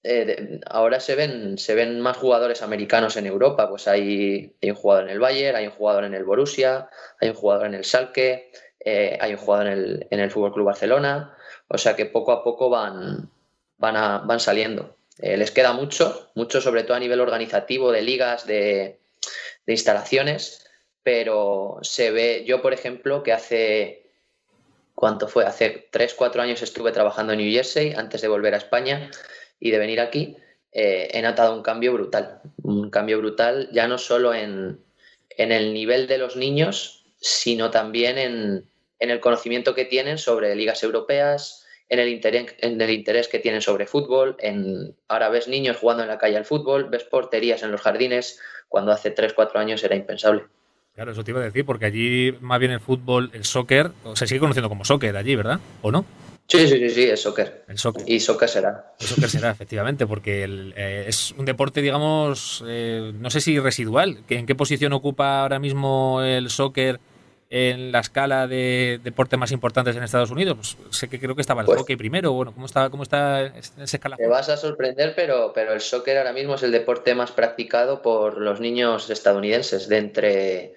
Eh, ahora se ven, se ven más jugadores americanos en Europa, pues hay, un jugador en el Bayern, hay un jugador en el Borussia, hay un jugador en el Salque, eh, hay un jugador en el, en el Fútbol Club Barcelona, o sea que poco a poco van, van, van saliendo. Eh, les queda mucho, mucho sobre todo a nivel organizativo, de ligas, de, de instalaciones, pero se ve, yo por ejemplo, que hace, ¿cuánto fue? Hace 3, 4 años estuve trabajando en New Jersey antes de volver a España y de venir aquí, eh, he notado un cambio brutal, un cambio brutal ya no solo en, en el nivel de los niños, sino también en, en el conocimiento que tienen sobre ligas europeas, en el, interés, en el interés que tienen sobre fútbol. En, ahora ves niños jugando en la calle al fútbol, ves porterías en los jardines, cuando hace 3, 4 años era impensable. Claro, eso te iba a decir, porque allí más bien el fútbol, el soccer, se sigue conociendo como soccer allí, ¿verdad? ¿O no? Sí, sí, sí, sí, es soccer. El soccer. Y soccer será. El soccer será, efectivamente, porque eh, es un deporte, digamos, eh, no sé si residual. ¿En qué posición ocupa ahora mismo el soccer en la escala de deportes más importantes en Estados Unidos? Pues sé que creo que estaba el pues hockey primero. Bueno, ¿cómo está, cómo está esa escala? Te vas a sorprender, pero, pero el soccer ahora mismo es el deporte más practicado por los niños estadounidenses de entre,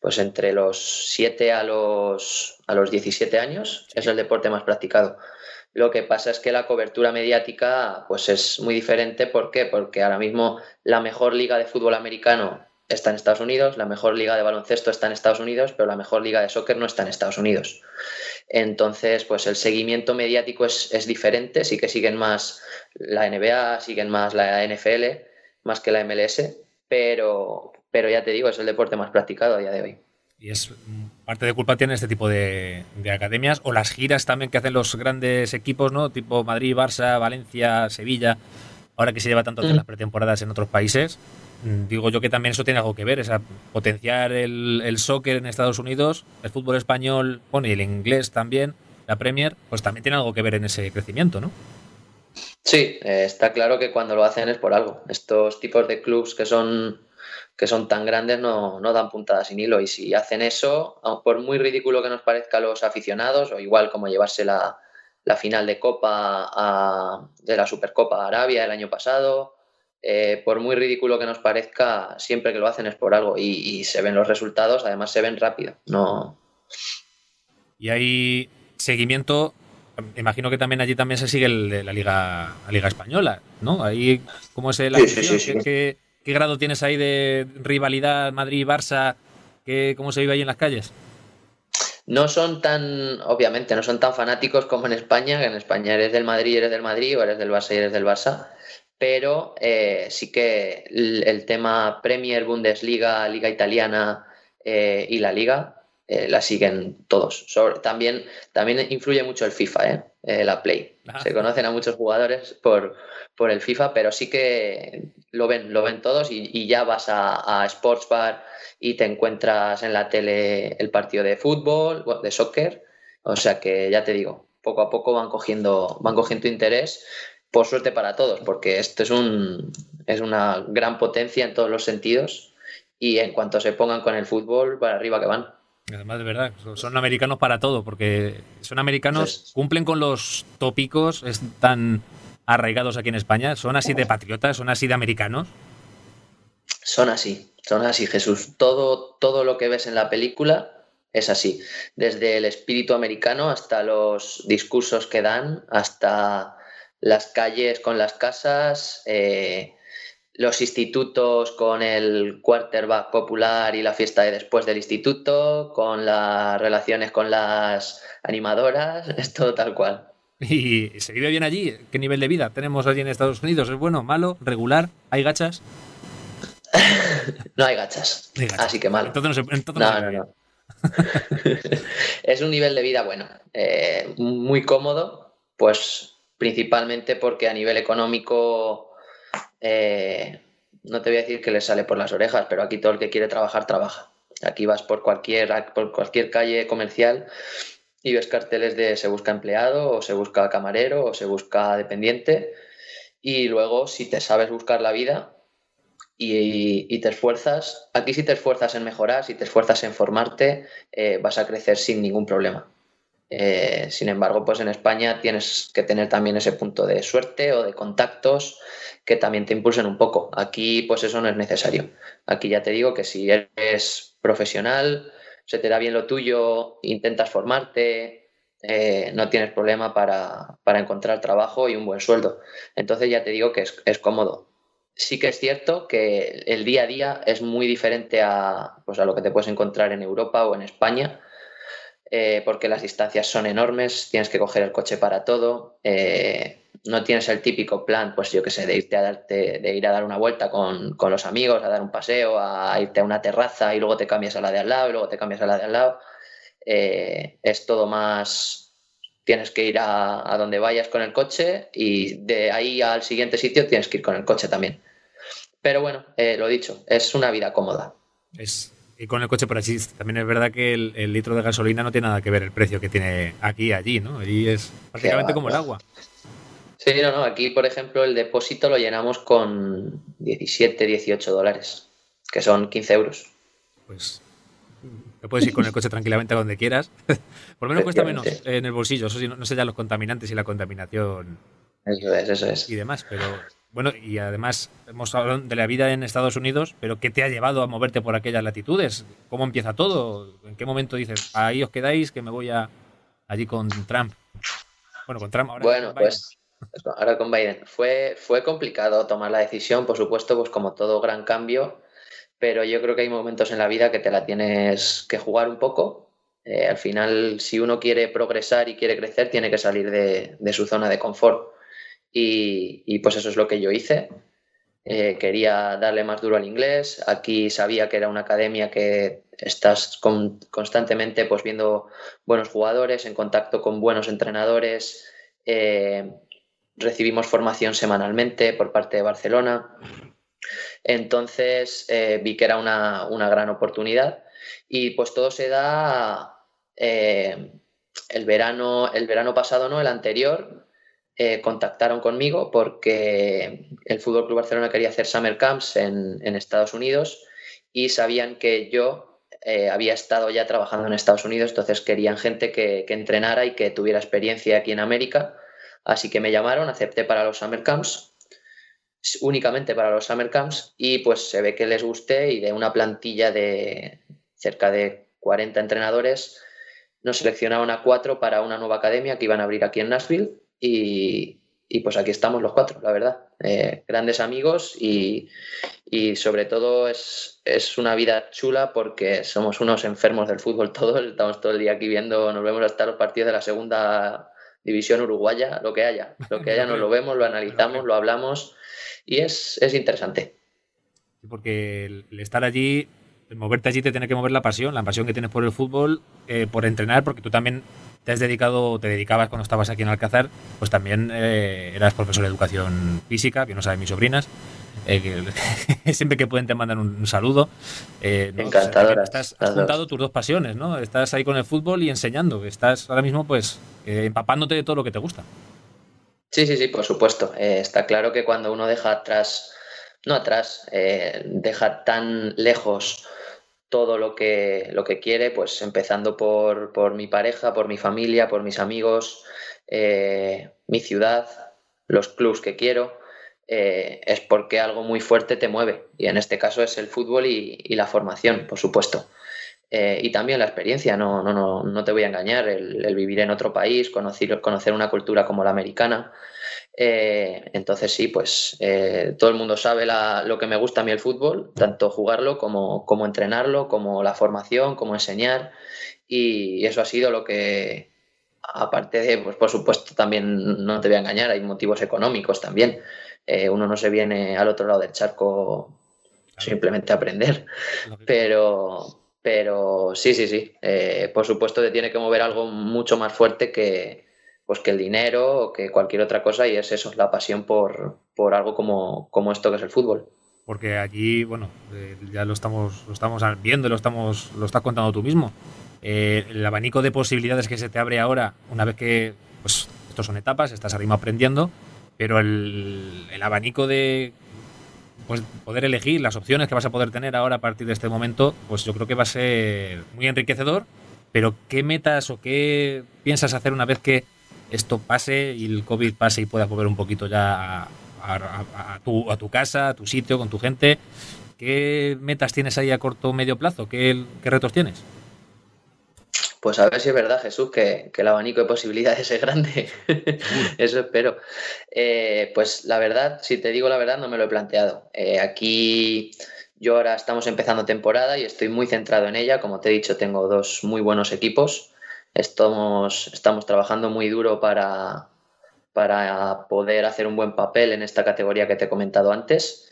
pues entre los 7 a los, a los 17 años. Es el deporte más practicado. Lo que pasa es que la cobertura mediática pues es muy diferente. ¿Por qué? Porque ahora mismo la mejor liga de fútbol americano está en Estados Unidos, la mejor liga de baloncesto está en Estados Unidos, pero la mejor liga de soccer no está en Estados Unidos. Entonces, pues el seguimiento mediático es, es diferente, sí que siguen más la NBA, siguen más la NFL, más que la MLS, pero, pero ya te digo, es el deporte más practicado a día de hoy. Y es parte de culpa tiene este tipo de, de, academias o las giras también que hacen los grandes equipos, ¿no? Tipo Madrid, Barça, Valencia, Sevilla. Ahora que se lleva tanto mm. las pretemporadas en otros países, mm, digo yo que también eso tiene algo que ver, esa potenciar el, el soccer en Estados Unidos, el fútbol español, bueno, y el inglés también, la Premier, pues también tiene algo que ver en ese crecimiento, ¿no? Sí, eh, está claro que cuando lo hacen es por algo. Estos tipos de clubs que son que son tan grandes no, no, dan puntadas sin hilo y si hacen eso, por muy ridículo que nos parezca a los aficionados, o igual como llevarse la, la final de Copa a, de la Supercopa Arabia el año pasado, eh, por muy ridículo que nos parezca, siempre que lo hacen es por algo y, y, se ven los resultados, además se ven rápido. No. Y hay seguimiento imagino que también allí también se sigue el de la Liga, la Liga Española, ¿no? Ahí, ¿cómo es la sí, sí, sí, ¿Qué, qué, grado tienes ahí de rivalidad Madrid-Barça? ¿Cómo se vive ahí en las calles? No son tan, obviamente, no son tan fanáticos como en España, que en España eres del Madrid y eres del Madrid, o eres del Barça y eres del Barça, pero eh, sí que el, el, tema Premier, Bundesliga, Liga Italiana eh, y la Liga eh, la siguen todos. Sobre, también, también influye mucho el FIFA, la Play. Ah. Se conocen a muchos jugadores por, por, el FIFA, pero sí que lo ven, lo ven todos y, y ya vas a, a Sports Bar y te encuentras en la tele el partido de fútbol, de soccer. O sea que ya te digo, poco a poco van cogiendo, van cogiendo interés, por suerte para todos, porque esto es, un, es una gran potencia en todos los sentidos y en cuanto se pongan con el fútbol, para arriba que van. Además, de verdad, son americanos para todo, porque son americanos, cumplen con los tópicos, están arraigados aquí en España, son así de patriotas, son así de americanos. Son así, son así, Jesús. Todo, todo lo que ves en la película es así. Desde el espíritu americano hasta los discursos que dan, hasta las calles con las casas. Eh, los institutos con el quarterback popular y la fiesta de después del instituto, con las relaciones con las animadoras, es todo tal cual. ¿Y se vive bien allí? ¿Qué nivel de vida tenemos allí en Estados Unidos? ¿Es bueno, malo, regular? ¿Hay gachas? no hay gachas. hay gachas. Así que malo. Entonces no, se, entonces no, no, no. es un nivel de vida bueno, eh, muy cómodo, pues principalmente porque a nivel económico eh, no te voy a decir que le sale por las orejas, pero aquí todo el que quiere trabajar, trabaja. Aquí vas por cualquier, por cualquier calle comercial y ves carteles de se busca empleado o se busca camarero o se busca dependiente. Y luego, si te sabes buscar la vida y, te esfuerzas, aquí si te esfuerzas en mejorar, si te esfuerzas en formarte, eh, vas a crecer sin ningún problema. Eh, sin embargo, pues en España tienes que tener también ese punto de suerte o de contactos que también te impulsen un poco. Aquí, pues eso no es necesario. Aquí ya te digo que si eres profesional, se te da bien lo tuyo, intentas formarte, eh, no tienes problema para, para, encontrar trabajo y un buen sueldo. Entonces ya te digo que es, es, cómodo. Sí que es cierto que el día a día es muy diferente a, pues a lo que te puedes encontrar en Europa o en España eh, porque las distancias son enormes, tienes que coger el coche para todo, eh, no tienes el típico plan, pues yo que sé, de irte a darte, de ir a dar una vuelta con, con, los amigos, a dar un paseo, a irte a una terraza y luego te cambias a la de al lado y luego te cambias a la de al lado. Eh, es todo más, tienes que ir a, a, donde vayas con el coche y de ahí al siguiente sitio tienes que ir con el coche también. Pero bueno, eh, lo dicho, es una vida cómoda. Es y con el coche por allí. También es verdad que el, el, litro de gasolina no tiene nada que ver el precio que tiene aquí y allí, ¿no? Allí es prácticamente como el agua. Sí, no, no. Aquí, por ejemplo, el depósito lo llenamos con 17, 18 dólares, que son 15 euros. Pues te puedes ir con el coche tranquilamente a donde quieras. por lo menos cuesta menos en el bolsillo. Eso sí, no, no sé ya los contaminantes y la contaminación. Eso es, eso es. Y demás, pero bueno, y además hemos hablado de la vida en Estados Unidos, pero ¿qué te ha llevado a moverte por aquellas latitudes? ¿Cómo empieza todo? ¿En qué momento dices, ahí os quedáis, que me voy a allí con Trump? Bueno, con Trump ahora. Bueno, pues ahora con Biden. Fue, fue complicado tomar la decisión, por supuesto, pues como todo gran cambio, pero yo creo que hay momentos en la vida que te la tienes que jugar un poco. Eh, al final, si uno quiere progresar y quiere crecer, tiene que salir de, su zona de confort. Y, pues eso es lo que yo hice. Eh, quería darle más duro al inglés. Aquí sabía que era una academia que estás constantemente pues, viendo buenos jugadores, en contacto con buenos entrenadores. Eh, recibimos formación semanalmente por parte de Barcelona. Entonces vi que era una, una gran oportunidad y pues todo se da eh, el, verano, el verano pasado, no, el anterior, eh, contactaron conmigo porque el Fútbol Club Barcelona quería hacer summer camps en, Estados Unidos y sabían que yo eh, había estado ya trabajando en Estados Unidos, entonces querían gente que, entrenara y que tuviera experiencia aquí en América. Así que me llamaron, acepté para los summer camps, únicamente para los summer camps, y pues se ve que les gusté y de una plantilla de cerca de 40 entrenadores, nos seleccionaron a cuatro para una nueva academia que iban a abrir aquí en Nashville y, pues aquí estamos los cuatro, la verdad. Eh, grandes amigos y, sobre todo es, es, una vida chula porque somos unos enfermos del fútbol todos, estamos todo el día aquí viendo, nos vemos hasta los partidos de la segunda división uruguaya, lo que haya, lo que haya nos lo vemos, lo analizamos, lo hablamos y es, es interesante. Porque el estar allí moverte allí te tiene que mover la pasión, la pasión que tienes por el fútbol, eh, por entrenar, porque tú también te has dedicado, te dedicabas cuando estabas aquí en Alcázar, pues también eh, eras profesor de educación física, que no saben mis sobrinas. Eh, siempre que pueden te mandan un, saludo. Eh, Encantadora. Estás, has juntado tus dos pasiones, ¿no? Estás ahí con el fútbol y enseñando. Estás ahora mismo, pues, empapándote de todo lo que te gusta. Sí, sí, sí, por supuesto. está claro que cuando uno deja atrás, no atrás, deja tan lejos todo lo que, lo que quiere, pues empezando por, por mi pareja, por mi familia, por mis amigos, eh, mi ciudad, los clubs que quiero, eh, es porque algo muy fuerte te mueve. Y en este caso es el fútbol y, la formación, por supuesto. Eh, y también la experiencia, no, no, no, no te voy a engañar, el, vivir en otro país, conocer, conocer una cultura como la americana, eh, entonces sí, pues todo el mundo sabe lo que me gusta a mí el fútbol, tanto jugarlo como, como entrenarlo, como la formación, como enseñar. Y eso ha sido lo que, aparte de, pues por supuesto, también no te voy a engañar, hay motivos económicos también. Eh, uno no se viene al otro lado del charco simplemente a aprender. Pero, pero sí, sí, sí. por supuesto te tiene que mover algo mucho más fuerte que, pues que el dinero o que cualquier otra cosa y es eso, la pasión por, por algo como, como esto que es el fútbol. Porque allí, bueno, eh, ya lo estamos, lo estamos viendo, lo estamos, lo estás contando tú mismo. Eh, el abanico de posibilidades que se te abre ahora, una vez que, pues, estos son etapas, estás arriba aprendiendo, pero el, el abanico de pues, poder elegir las opciones que vas a poder tener ahora a partir de este momento, pues yo creo que va a ser muy enriquecedor. Pero, ¿qué metas o qué piensas hacer una vez que esto pase y el COVID pase y puedas volver un poquito ya a, tu, a tu casa, a tu sitio, con tu gente. ¿Qué metas tienes ahí a corto o medio plazo? ¿Qué, retos tienes? Pues a ver si es verdad, Jesús, que, el abanico de posibilidades es grande. Eso espero. Eh, pues la verdad, si te digo la verdad, no me lo he planteado. Eh, aquí yo ahora estamos empezando temporada y estoy muy centrado en ella. Como te he dicho, tengo dos muy buenos equipos. Estamos, estamos trabajando muy duro para, para poder hacer un buen papel en esta categoría que te he comentado antes.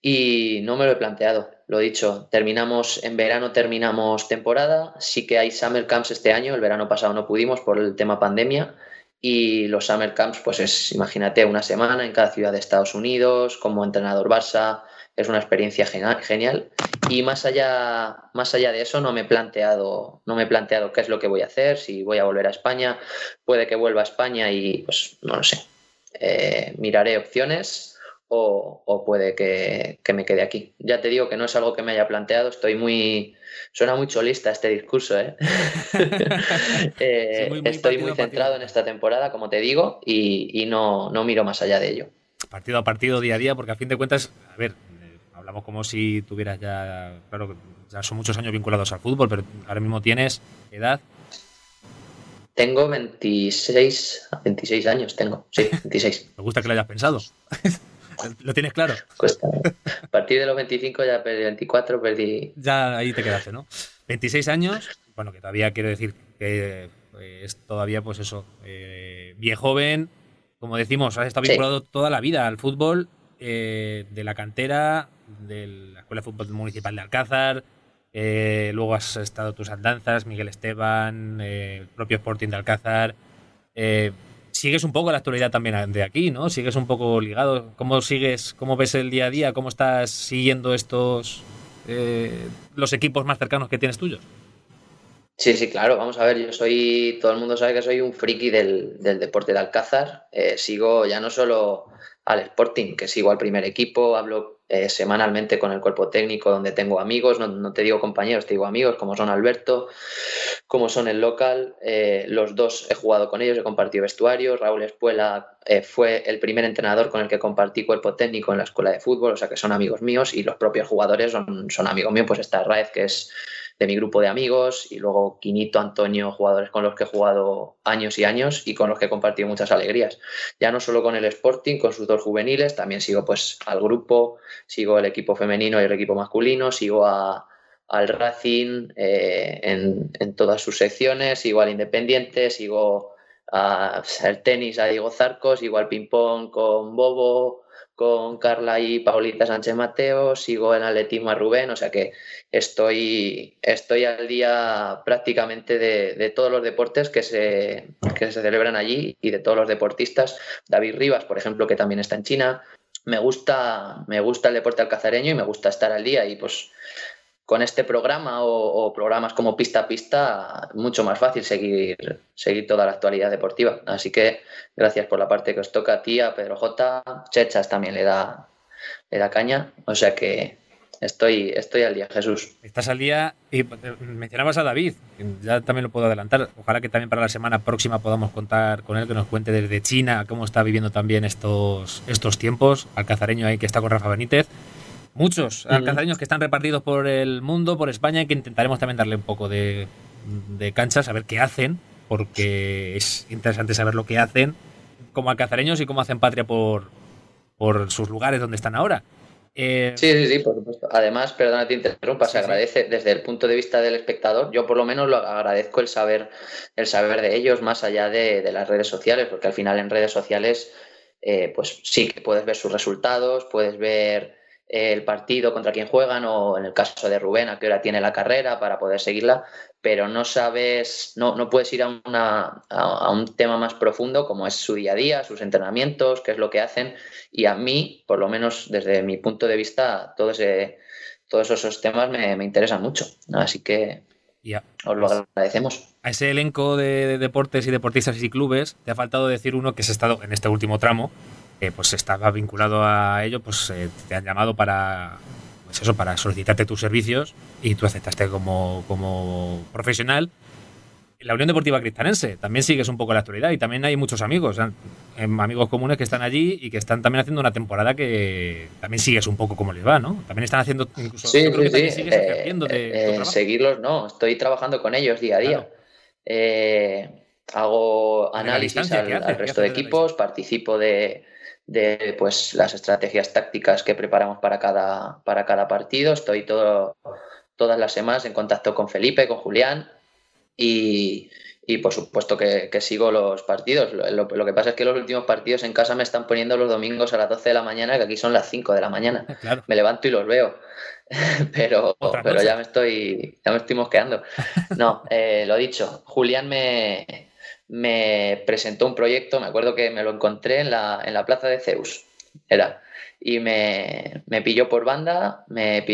Y no me lo he planteado, lo dicho, terminamos en verano, terminamos temporada, sí que hay summer camps este año, el verano pasado no pudimos por el tema pandemia y los summer camps pues es, imagínate, una semana en cada ciudad de Estados Unidos, como entrenador Barça, es una experiencia genial y más allá, más allá de eso no me he planteado, no me he planteado qué es lo que voy a hacer, si voy a volver a España, puede que vuelva a España y pues no lo sé, eh, miraré opciones o, puede que, me quede aquí. Ya te digo que no es algo que me haya planteado, estoy muy, suena muy cholista este discurso, ¿eh? eh estoy muy centrado en esta temporada, como te digo, y, y no, no miro más allá de ello. Partido a partido, día a día, porque a fin de cuentas, a ver, hablamos como si tuvieras ya, claro, ya son muchos años vinculados al fútbol, pero ahora mismo tienes edad. Tengo 26, 26 años, tengo, sí, 26. Me gusta que lo hayas pensado. ¿Lo tienes claro? A partir de los 25 ya perdí 24, perdí... Ya ahí te quedaste, ¿no? 26 años, bueno, que todavía quiero decir que eh, es todavía, pues eso, eh, bien joven. Como decimos, has estado vinculado toda la vida al fútbol, eh, de la cantera, de la Escuela de Fútbol Municipal de Alcázar. luego has estado tus andanzas, Miguel Esteban, el propio Sporting de Alcázar. Sigues un poco la actualidad también de aquí, ¿no? Sigues un poco ligado. ¿Cómo sigues, cómo ves el día a día? ¿Cómo estás siguiendo estos los equipos más cercanos que tienes tuyos? Sí, sí, claro. Vamos a ver, yo soy, todo el mundo sabe que soy un friki del, deporte de Alcázar. Eh, sigo ya no solo al Sporting, que sigo al primer equipo, hablo eh, semanalmente con el cuerpo técnico donde tengo amigos, no, te digo compañeros, te digo amigos, como son Alberto, como son el local. Eh, los dos he jugado con ellos, he compartido vestuario. Raúl Espuela fue el primer entrenador con el que compartí cuerpo técnico en la escuela de fútbol, o sea que son amigos míos y los propios jugadores son, son amigos míos. Pues está Raez, que es de mi grupo de amigos y luego Quinito, Antonio, jugadores con los que he jugado años y años y con los que he compartido muchas alegrías. Ya no solo con el Sporting, con sus dos juveniles, también sigo pues al grupo, sigo el equipo femenino y el equipo masculino, sigo al Racing eh, en, todas sus secciones, sigo al Independiente, sigo al tenis a Diego Zarcos, sigo al ping-pong con Bobo, con Carla y Paulita Sánchez Mateo, sigo en atletismo a Rubén, o sea que estoy, estoy al día prácticamente de, todos los deportes que se, que se celebran allí y de todos los deportistas. David Rivas, por ejemplo, que también está en China. Me gusta, me gusta el deporte alcazareño y me gusta estar al día y pues con este programa o, programas como Pista a Pista, mucho más fácil seguir, seguir toda la actualidad deportiva. Así que gracias por la parte que os toca a ti, a Pedro J. Chechas también le da, le da caña. O sea que estoy, estoy al día, Jesús. Estás al día y eh, mencionabas a David, ya también lo puedo adelantar. Ojalá que también para la semana próxima podamos contar con él, que nos cuente desde China cómo está viviendo también estos, estos tiempos. Alcazareño ahí que está con Rafa Benítez muchos alcanzareños que están repartidos por el mundo, por España, y que intentaremos también darle un poco de, de cancha, saber qué hacen, porque es interesante saber lo que hacen como alcanzareños y cómo hacen patria por, por sus lugares donde están ahora. Eh, sí, sí, sí, por supuesto. Además, perdona que te interrumpa, se agradece desde el punto de vista del espectador. Yo por lo menos lo agradezco el saber, el saber de ellos más allá de, las redes sociales, porque al final en redes sociales, eh, pues sí que puedes ver sus resultados, puedes ver el partido contra quién juegan o en el caso de Rubén a qué hora tiene la carrera para poder seguirla, pero no sabes, no, no puedes ir a, una, a, un tema más profundo como es su día a día, sus entrenamientos, qué es lo que hacen y a mí, por lo menos desde mi punto de vista, todo ese, todos esos temas me, me interesan mucho, así que os lo agradecemos. A ese elenco de deportes y deportistas y clubes te ha faltado decir uno que se ha estado en este último tramo, pues estaba vinculado a ello, pues eh, te han llamado para pues eso, para solicitarte tus servicios y tú aceptaste como, como profesional. La Unión Deportiva Cristanense también sigues un poco la actualidad y también hay muchos amigos, em, amigos comunes que están allí y que están también haciendo una temporada que también sigues un poco como les va, ¿no? También están haciendo incluso sí, sí, sí. Sigues eh, eh, seguirlos no, estoy trabajando con ellos día a día. hago análisis al, resto de equipos, participo de, de pues, las estrategias tácticas que preparamos para cada, para cada partido. Estoy todo, todas las semanas en contacto con Felipe, con Julián y, por supuesto que, sigo los partidos. Lo, que pasa es que los últimos partidos en casa me están poniendo los domingos a las 12 de la mañana, que aquí son las 5 de la mañana. Me levanto y los veo. pero pero ya me estoy ya me estoy mosqueando. No, eh, lo dicho, Julián me, me presentó un proyecto, me acuerdo que me lo encontré en la, en la plaza de Zeus, era, y me, me pilló por banda, me,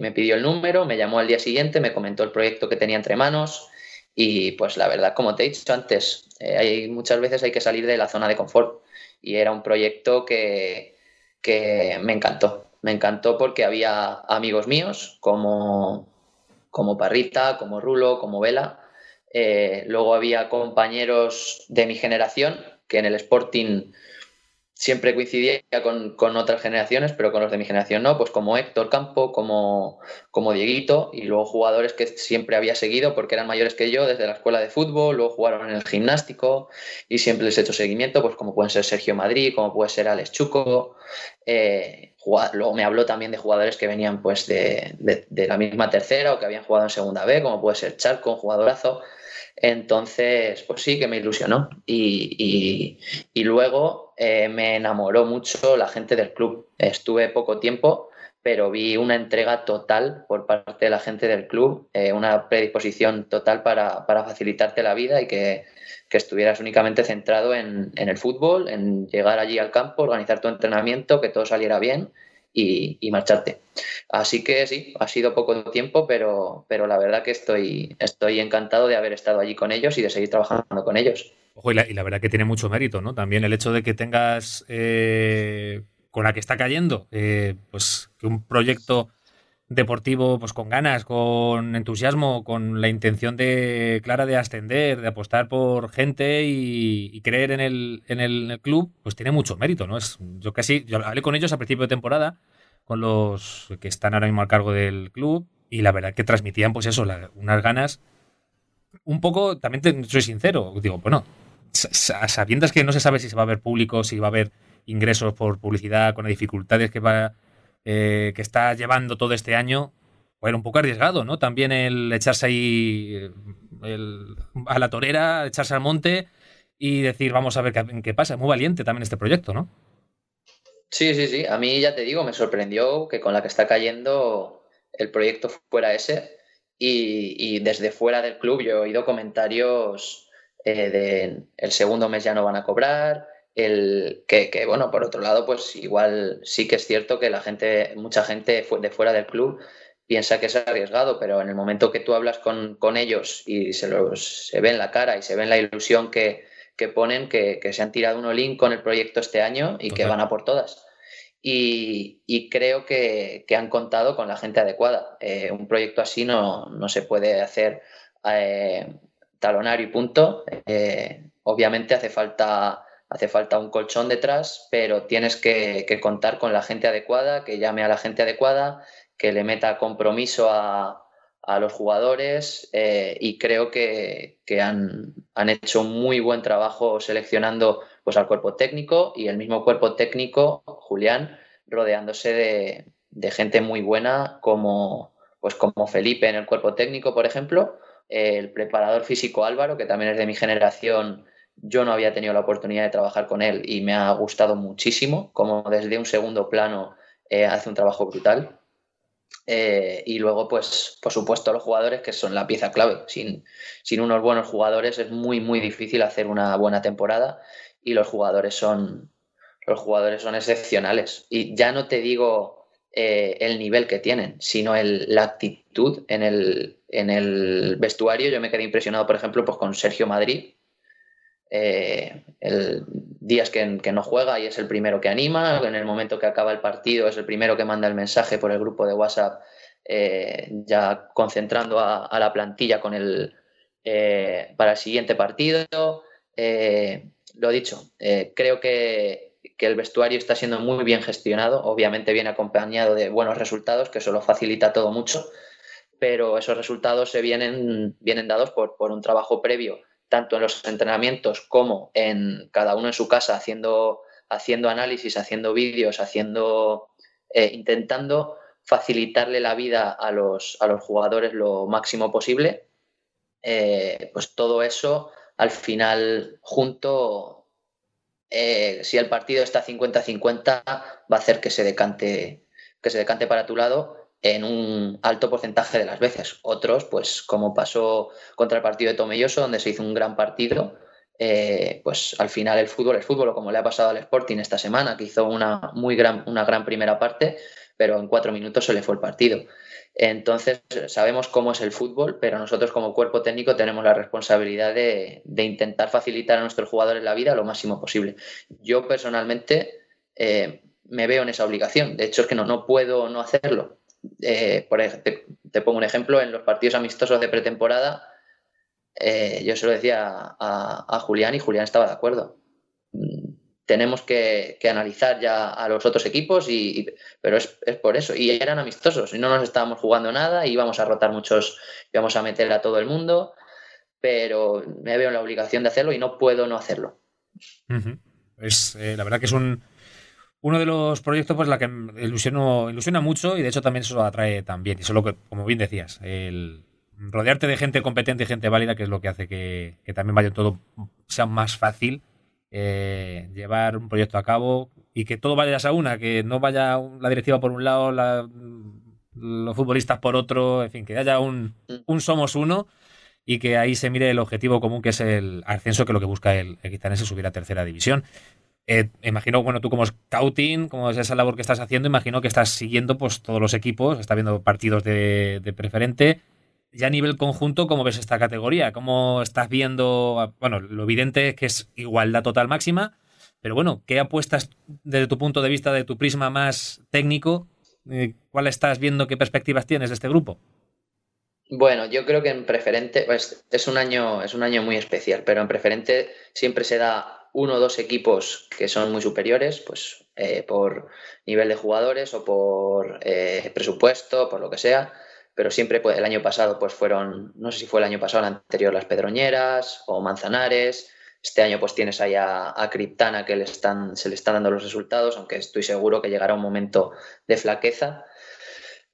me, pidió el número, me llamó al día siguiente, me comentó el proyecto que tenía entre manos y pues la verdad, como te he dicho antes, eh, hay, muchas veces hay que salir de la zona de confort y era un proyecto que, que me encantó, me encantó porque había amigos míos como, como Parrita, como Rulo, como Vela, eh, luego había compañeros de mi generación, que en el Sporting siempre coincidía con, otras generaciones, pero con los de mi generación no, pues como Héctor Campo, como, como Dieguito, y luego jugadores que siempre había seguido porque eran mayores que yo desde la escuela de fútbol, luego jugaron en el gimnástico y siempre les he hecho seguimiento, pues como pueden ser Sergio Madrid, como puede ser Alex Chuco, Eh, luego me habló también de jugadores que venían pues de, la misma tercera o que habían jugado en segunda B, como puede ser Charco, un jugadorazo. Entonces, pues sí que me ilusionó. Y, luego eh, me enamoró mucho la gente del club. Estuve poco tiempo, pero vi una entrega total por parte de la gente del club, eh, una predisposición total para, facilitarte la vida y que, estuvieras únicamente centrado en, el fútbol, en llegar allí al campo, organizar tu entrenamiento, que todo saliera bien y, marcharte. Así que sí, ha sido poco tiempo, pero, pero la verdad que estoy, estoy encantado de haber estado allí con ellos y de seguir trabajando con ellos. Ojo, y la, verdad que tiene mucho mérito, ¿no? También el hecho de que tengas eh, con la que está cayendo, eh, pues que un proyecto deportivo pues con ganas, con entusiasmo, con la intención de clara de ascender, de apostar por gente y, creer en el, club, pues tiene mucho mérito, ¿no? Es, yo casi, yo hablé con ellos a principio de temporada, con los que están ahora mismo al cargo del club, y la verdad que transmitían, pues eso, unas ganas. Un poco, también soy sincero, digo, bueno, sabiendo que no se sabe si se va a ver público, si va a haber ingresos por publicidad, con las dificultades que va eh, que está llevando todo este año, pues era un poco arriesgado, ¿no? También el echarse ahí a la torera, echarse al monte y decir, vamos a ver qué, qué pasa. Muy valiente también este proyecto, ¿no? Sí, sí, sí. A mí ya te digo, me sorprendió que con la que está cayendo el proyecto fuera ese. Y, desde fuera del club yo he oído comentarios eh, de el segundo mes ya no van a cobrar, el que, que, bueno, por otro lado, pues igual sí que es cierto que la gente, mucha gente de fuera del club piensa que es arriesgado, pero en el momento que tú hablas con, ellos y se, los, se ve en la cara y se ve en la ilusión que, ponen, que, se han tirado un olín con el proyecto este año y que van a por todas. Y, creo que, han contado con la gente adecuada. Eh, un proyecto así no, no se puede hacer eh, talonario y punto. Eh, obviamente hace falta hace falta un colchón detrás, pero tienes que, contar con la gente adecuada, que llame a la gente adecuada, que le meta compromiso a, los jugadores eh, y creo que, han, hecho un muy buen trabajo seleccionando pues, al cuerpo técnico y el mismo cuerpo técnico, Julián, rodeándose de, gente muy buena como, pues, como Felipe en el cuerpo técnico, por ejemplo, el preparador físico Álvaro, que también es de mi generación yo no había tenido la oportunidad de trabajar con él y me ha gustado muchísimo, como desde un segundo plano eh, hace un trabajo brutal. Eh, y luego, pues, por supuesto, los jugadores que son la pieza clave. Sin, sin, unos buenos jugadores es muy, muy difícil hacer una buena temporada y los jugadores son, los jugadores son excepcionales. Y ya no te digo eh, el nivel que tienen, sino el, la actitud en el, en el vestuario. Yo me quedé impresionado, por ejemplo, pues, con Sergio Madrid, eh, el, días que, no juega y es el primero que anima, en el momento que acaba el partido es el primero que manda el mensaje por el grupo de WhatsApp, eh, ya concentrando a, la plantilla eh, para el siguiente partido. lo dicho, creo que, que, el vestuario está siendo muy bien gestionado, obviamente viene acompañado de buenos resultados, que eso lo facilita todo mucho, pero esos resultados se vienen, vienen dados por un trabajo previo tanto en los entrenamientos como en cada uno en su casa haciendo, haciendo análisis, haciendo vídeos, haciendo, eh, intentando facilitarle la vida a los, a los jugadores lo máximo posible, eh, pues todo eso al final junto, eh, si el partido está 50-50, va a hacer que se decante, que se decante para tu lado en un alto porcentaje de las veces. Otros, pues como pasó contra el partido de Tomelloso, donde se hizo un gran partido, eh, pues al final el fútbol es fútbol, como le ha pasado al Sporting esta semana, que hizo una, muy gran, una gran primera parte, pero en cuatro minutos se le fue el partido. Entonces, sabemos cómo es el fútbol, pero nosotros como cuerpo técnico tenemos la responsabilidad de, intentar facilitar a nuestros jugadores la vida lo máximo posible. Yo personalmente eh, me veo en esa obligación. De hecho, es que no, no puedo no hacerlo. Eh, por te, pongo un ejemplo, en los partidos amistosos de pretemporada, eh, yo se lo decía a, Julián y Julián estaba de acuerdo. Mm, tenemos que, analizar ya a los otros equipos, y, pero es, por eso. Y eran amistosos y no nos estábamos jugando nada, íbamos a rotar muchos, íbamos a meter a todo el mundo, pero me veo en la obligación de hacerlo y no puedo no hacerlo. Es, eh, la verdad que es un, uno de los proyectos pues la que ilusiona mucho y de hecho también eso atrae también. Y eso es lo que, como bien decías, el rodearte de gente competente y gente válida, que es lo que hace que, también vaya todo, sea más fácil eh, llevar un proyecto a cabo y que todo vaya a una, que no vaya la directiva por un lado, los futbolistas por otro, en fin, que haya un, somos uno y que ahí se mire el objetivo común que es el ascenso, que lo que busca el, el es subir a tercera división. Eh, imagino, bueno, tú como scouting, como es esa labor que estás haciendo, imagino que estás siguiendo pues todos los equipos, estás viendo partidos de, preferente. Ya a nivel conjunto, ¿cómo ves esta categoría? ¿Cómo estás viendo? Bueno, lo evidente es que es igualdad total máxima, pero bueno, ¿qué apuestas desde tu punto de vista, de tu prisma más técnico? Eh, ¿Cuál estás viendo? ¿Qué perspectivas tienes de este grupo? Bueno, yo creo que en preferente pues, es un año es un año muy especial, pero en preferente siempre se da uno o dos equipos que son muy superiores, pues eh, por nivel de jugadores o por eh, presupuesto, por lo que sea. Pero siempre pues, el año pasado pues fueron, no sé si fue el año pasado, el anterior, las Pedroñeras o Manzanares. Este año pues tienes ahí a, Criptana que le están, se le están dando los resultados, aunque estoy seguro que llegará un momento de flaqueza.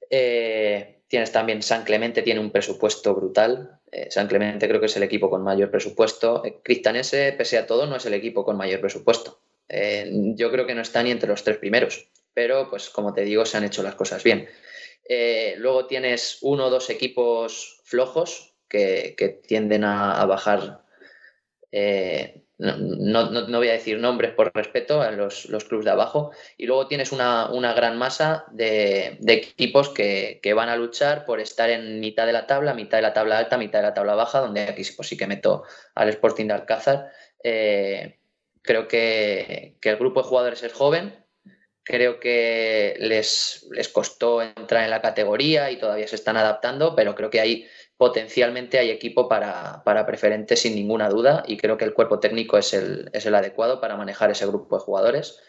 Eh, tienes también San Clemente, tiene un presupuesto brutal, eh, San Clemente creo que es el equipo con mayor presupuesto. Eh, Cristanese, pese a todo, no es el equipo con mayor presupuesto. Eh, yo creo que no está ni entre los tres primeros, pero pues como te digo, se han hecho las cosas bien. luego tienes uno o dos equipos flojos que, tienden a, bajar no, no, voy a decir nombres por respeto a los, los clubes de abajo, y luego tienes una, gran masa de, equipos que, van a luchar por estar en mitad de la tabla, mitad de la tabla alta, mitad de la tabla baja, donde aquí pues sí que meto al Sporting de Alcázar. Eh, creo que, que, el grupo de jugadores es joven, creo que les, les costó entrar en la categoría y todavía se están adaptando, pero creo que hay potencialmente hay equipo para, para preferente sin ninguna duda y creo que el cuerpo técnico es el, es el adecuado para manejar ese grupo de jugadores.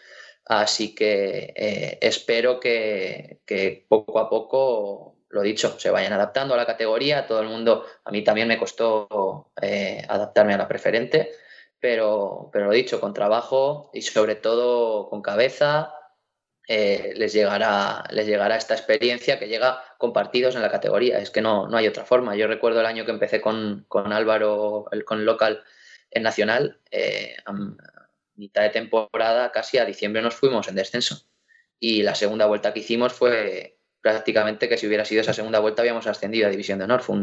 Así que eh, espero que, poco a poco, lo dicho, se vayan adaptando a la categoría. Todo el mundo, a mí también me costó eh, adaptarme a la preferente, pero, pero lo dicho, con trabajo y sobre todo con cabeza, eh, les, llegará, les llegará esta experiencia que llega con partidos en la categoría. Es que no, no hay otra forma. Yo recuerdo el año que empecé con, con Álvaro, el, con local en Nacional, eh, a mitad de temporada, casi a diciembre nos fuimos en descenso. Y la segunda vuelta que hicimos fue prácticamente que si hubiera sido esa segunda vuelta habíamos ascendido a División de Honor. Fue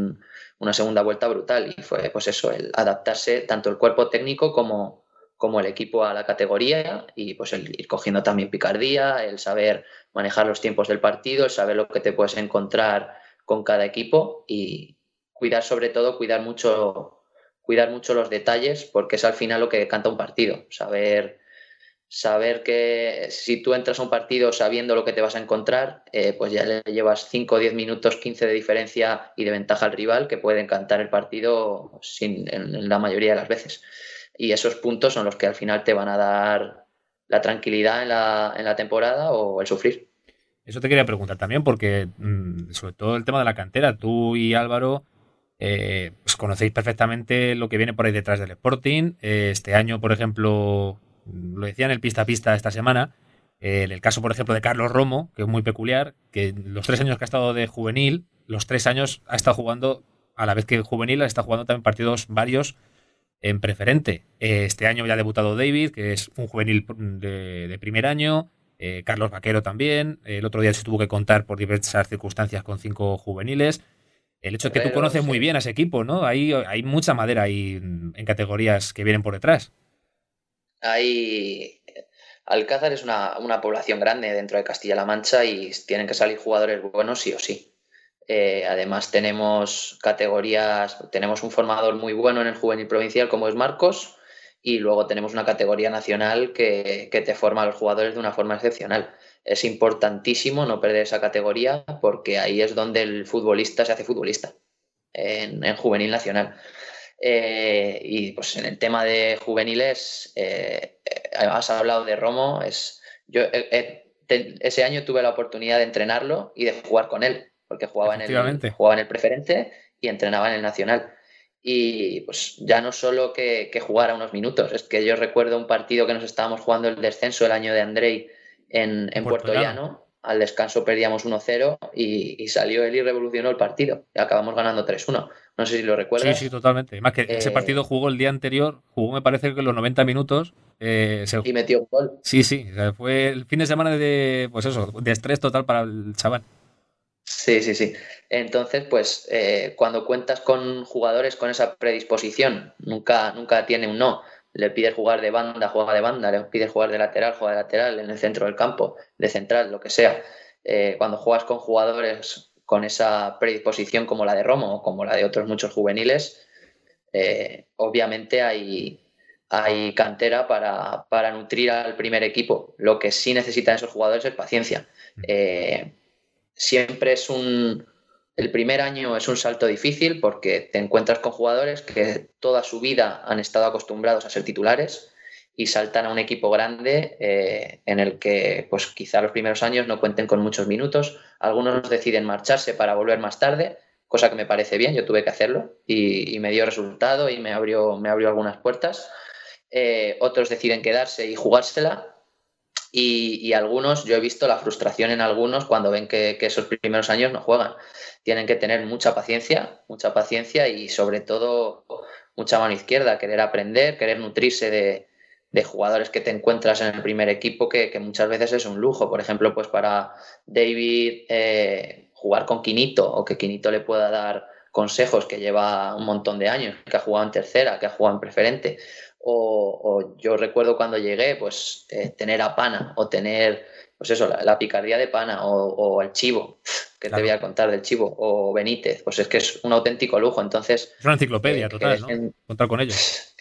una segunda vuelta brutal y fue pues eso, el adaptarse tanto el cuerpo técnico como, como el equipo a la categoría y pues el ir cogiendo también picardía, el saber manejar los tiempos del partido, el saber lo que te puedes encontrar con cada equipo y cuidar sobre todo, cuidar mucho, cuidar mucho los detalles porque es al final lo que canta un partido, saber saber que si tú entras a un partido sabiendo lo que te vas a encontrar, eh, pues ya le llevas 5, 10 minutos, 15 de diferencia y de ventaja al rival que puede encantar el partido sin, en la mayoría de las veces y esos puntos son los que al final te van a dar la tranquilidad en la, en la temporada o el sufrir. Eso te quería preguntar también, porque mm, sobre todo el tema de la cantera, tú y Álvaro eh, pues conocéis perfectamente lo que viene por ahí detrás del Sporting. Eh, este año, por ejemplo, lo decía en el pista a pista esta semana, eh, en el caso, por ejemplo, de Carlos Romo, que es muy peculiar, que los tres años que ha estado de juvenil, los tres años ha estado jugando, a la vez que juvenil, ha estado jugando también partidos varios en preferente. Eh, este año ya ha debutado David, que es un juvenil de, primer año. Eh, Carlos Vaquero también. El otro día se tuvo que contar por diversas circunstancias con cinco juveniles. El hecho de que tú conoces muy bien a ese equipo, ¿no? Hay, hay mucha madera ahí en categorías que vienen por detrás. Hay. Alcázar es una, una población grande dentro de Castilla-La Mancha y tienen que salir jugadores buenos sí o sí. Eh, además tenemos categorías, tenemos un formador muy bueno en el juvenil provincial como es Marcos y luego tenemos una categoría nacional que, te forma a los jugadores de una forma excepcional. Es importantísimo no perder esa categoría porque ahí es donde el futbolista se hace futbolista, en, juvenil nacional. Eh, y pues en el tema de juveniles, eh, has hablado de Romo, es, yo ese año tuve la oportunidad de entrenarlo y de jugar con él porque jugaba en, el, jugaba en el preferente y entrenaba en el nacional. Y pues ya no solo que, que jugara unos minutos, es que yo recuerdo un partido que nos estábamos jugando el descenso el año de Andrei en, Puerto, Llano. Al descanso perdíamos 1-0 y, salió él y revolucionó el partido. Y acabamos ganando 3-1. No sé si lo recuerdas. Sí, sí, totalmente. Más que ese eh, partido jugó el día anterior, jugó me parece que los 90 minutos. Eh, y metió un gol. Sí, sí. fue el fin de semana de, pues eso, de estrés total para el chaval. Sí, sí, sí. Entonces, pues eh, cuando cuentas con jugadores con esa predisposición, nunca, nunca tiene un no. Le pides jugar de banda, juega de banda, le pides jugar de lateral, juega de lateral, en el centro del campo, de central, lo que sea. Eh, cuando juegas con jugadores con esa predisposición como la de Romo o como la de otros muchos juveniles, eh, obviamente hay, hay cantera para, para, nutrir al primer equipo. Lo que sí necesitan esos jugadores es paciencia. Eh, siempre es un... El primer año es un salto difícil porque te encuentras con jugadores que toda su vida han estado acostumbrados a ser titulares y saltan a un equipo grande eh, en el que pues quizá los primeros años no cuenten con muchos minutos. Algunos deciden marcharse para volver más tarde, cosa que me parece bien, yo tuve que hacerlo y, me dio resultado y me abrió, me abrió algunas puertas. Eh, otros deciden quedarse y jugársela y, algunos, yo he visto la frustración en algunos cuando ven que, esos primeros años no juegan. Tienen que tener mucha paciencia, mucha paciencia y sobre todo mucha mano izquierda, querer aprender, querer nutrirse de, jugadores que te encuentras en el primer equipo, que, muchas veces es un lujo. Por ejemplo, pues para David eh, jugar con Quinito o que Quinito le pueda dar consejos que lleva un montón de años, que ha jugado en tercera, que ha jugado en preferente o, yo recuerdo cuando llegué, pues eh, tener a Pana o tener, pues eso, la, picardía de Pana o, el Chivo, que te voy a contar del Chivo, o Benítez, pues es que es un auténtico lujo. Entonces. Es una enciclopedia total, ¿no? Contar con ellos.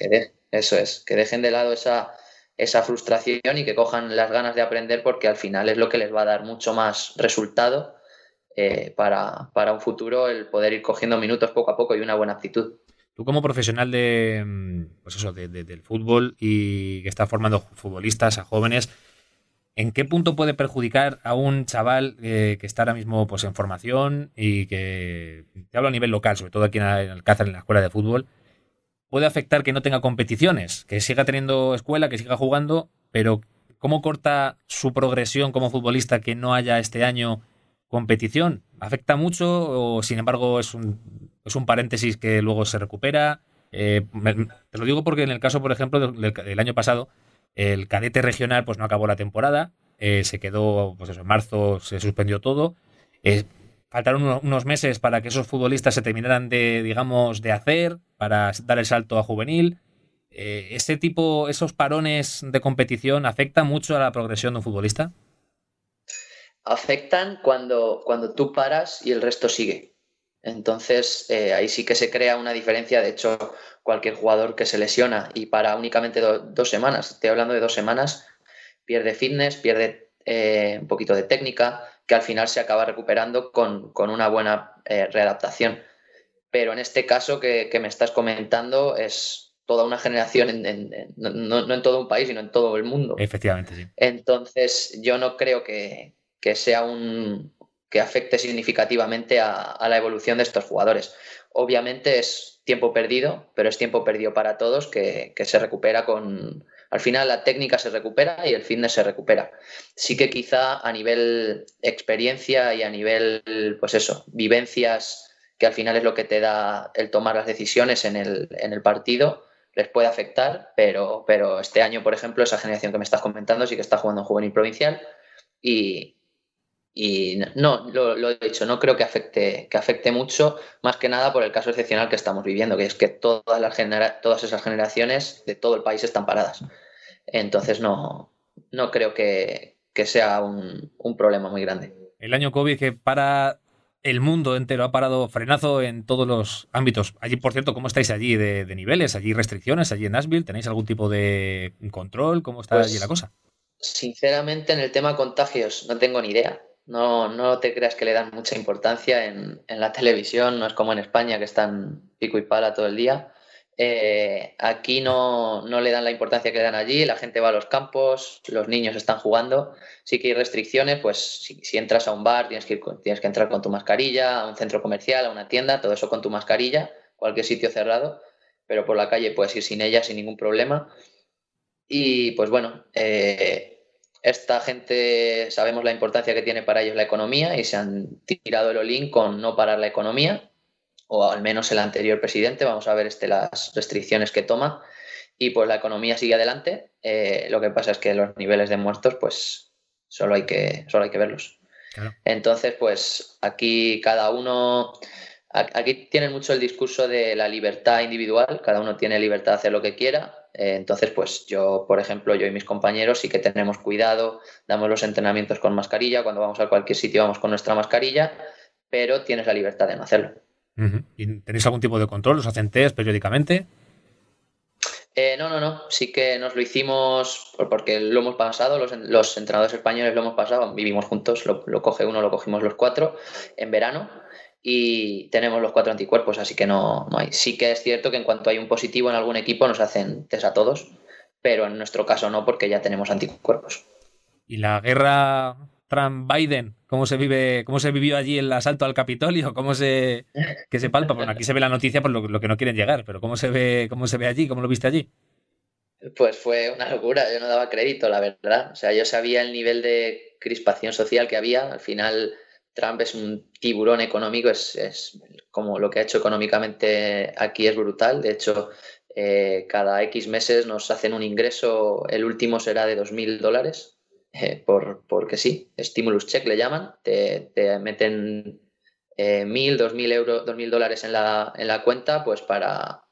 eso es, que dejen de lado esa, esa frustración y que cojan las ganas de aprender porque al final es lo que les va a dar mucho más resultado eh, para, para un futuro el poder ir cogiendo minutos poco a poco y una buena actitud. Tú como profesional de, mm, pues eso, del fútbol y que está formando futbolistas a jóvenes, ¿en qué punto puede perjudicar a un chaval eh, que está ahora mismo pues, en formación y que, te hablo a nivel local, sobre todo aquí en Alcázar, en la escuela de fútbol, puede afectar que no tenga competiciones, que siga teniendo escuela, que siga jugando, pero ¿cómo corta su progresión como futbolista que no haya este año competición? ¿Afecta mucho o sin embargo es un es un paréntesis que luego se recupera. Eh, te lo digo porque en el caso, por ejemplo, del, año pasado, el cadete regional pues no acabó la temporada, eh, se quedó, pues eso, en marzo se suspendió todo. Eh, faltaron unos, meses para que esos futbolistas se terminaran de, digamos, de hacer, para dar el salto a juvenil. ¿Ese tipo, esos parones de competición afectan mucho a la progresión de un futbolista? Afectan cuando, cuando tú paras y el resto sigue. Entonces, eh, ahí sí que se crea una diferencia. De hecho, cualquier jugador que se lesiona y para únicamente dos semanas, estoy hablando de dos semanas, pierde fitness, pierde eh, un poquito de técnica, que al final se acaba recuperando con, una buena eh, readaptación. Pero en este caso que, me estás comentando es toda una generación, no, en todo un país, sino en todo el mundo. Efectivamente, sí. Entonces, yo no creo que sea un, que afecte significativamente a, la evolución de estos jugadores. Obviamente es tiempo perdido, pero es tiempo perdido para todos que, se recupera con... Al final la técnica se recupera y el fitness se recupera. Sí que quizá a nivel experiencia y a nivel, pues eso, vivencias, que al final es lo que te da el tomar las decisiones en el, en el partido, les puede afectar, pero, pero este año, por ejemplo, esa generación que me estás comentando sí que está jugando en juvenil provincial y, y no, lo, he dicho, no creo que afecte, que afecte mucho, más que nada por el caso excepcional que estamos viviendo, que es que todas, las todas esas generaciones de todo el país están paradas. Entonces no, no creo que, sea un, problema muy grande. El año COVID que para el mundo entero ha parado frenazo en todos los ámbitos. Allí, por cierto, ¿cómo estáis allí de, niveles? ¿Allí restricciones? ¿Allí en Nashville? ¿Tenéis algún tipo de control? ¿Cómo está pues allí la cosa? Sinceramente, en el tema contagios no tengo ni idea. No, no te creas que le dan mucha importancia en, la televisión, no es como en España que están pico y pala todo el día. Eh, aquí no, le dan la importancia que dan allí, la gente va a los campos, los niños están jugando. Sí que hay restricciones, pues si, entras a un bar tienes que, tienes que entrar con tu mascarilla, a un centro comercial, a una tienda, todo eso con tu mascarilla, cualquier sitio cerrado, pero por la calle puedes ir sin ella sin ningún problema. Y pues bueno, eh, esta gente sabemos la importancia que tiene para ellos la economía y se han tirado el olín con no parar la economía, o al menos el anterior presidente, vamos a ver este, las restricciones que toma, y pues la economía sigue adelante. Eh, lo que pasa es que los niveles de muertos, pues solo hay que, solo hay que verlos. Entonces, pues aquí cada uno, aquí tienen mucho el discurso de la libertad individual, cada uno tiene libertad de hacer lo que quiera, entonces, pues yo, por ejemplo, yo y mis compañeros sí que tenemos cuidado, damos los entrenamientos con mascarilla, cuando vamos a cualquier sitio vamos con nuestra mascarilla, pero tienes la libertad de no hacerlo. ¿Y tenéis algún tipo de control? ¿Os hacen test periódicamente? Eh, no, no, no. Sí que nos lo hicimos porque lo hemos pasado, los, entrenadores españoles lo hemos pasado, vivimos juntos, lo, lo coge uno, lo cogimos los cuatro en verano y tenemos los cuatro anticuerpos, así que no, hay. Sí que es cierto que en cuanto hay un positivo en algún equipo nos hacen test a todos, pero en nuestro caso no, porque ya tenemos anticuerpos. ¿Y la guerra Trump-Biden? ¿Cómo se vive, cómo se vivió allí el asalto al Capitolio? ¿Cómo se, que se palpa? Bueno, aquí se ve la noticia por lo, que no quieren llegar, pero ¿cómo se ve, cómo se ve allí? ¿Cómo lo viste allí? Pues fue una locura, yo no daba crédito, la verdad. O sea, yo sabía el nivel de crispación social que había. Al final, Trump es un tiburón económico, es, como lo que ha hecho económicamente aquí es brutal. De hecho, eh, cada X meses nos hacen un ingreso, el último será de 2.000 dólares, eh, por, porque sí, stimulus check le llaman, te, meten eh, 1.000, 2.000 euros, 2.000 dólares en la, en la cuenta, pues para,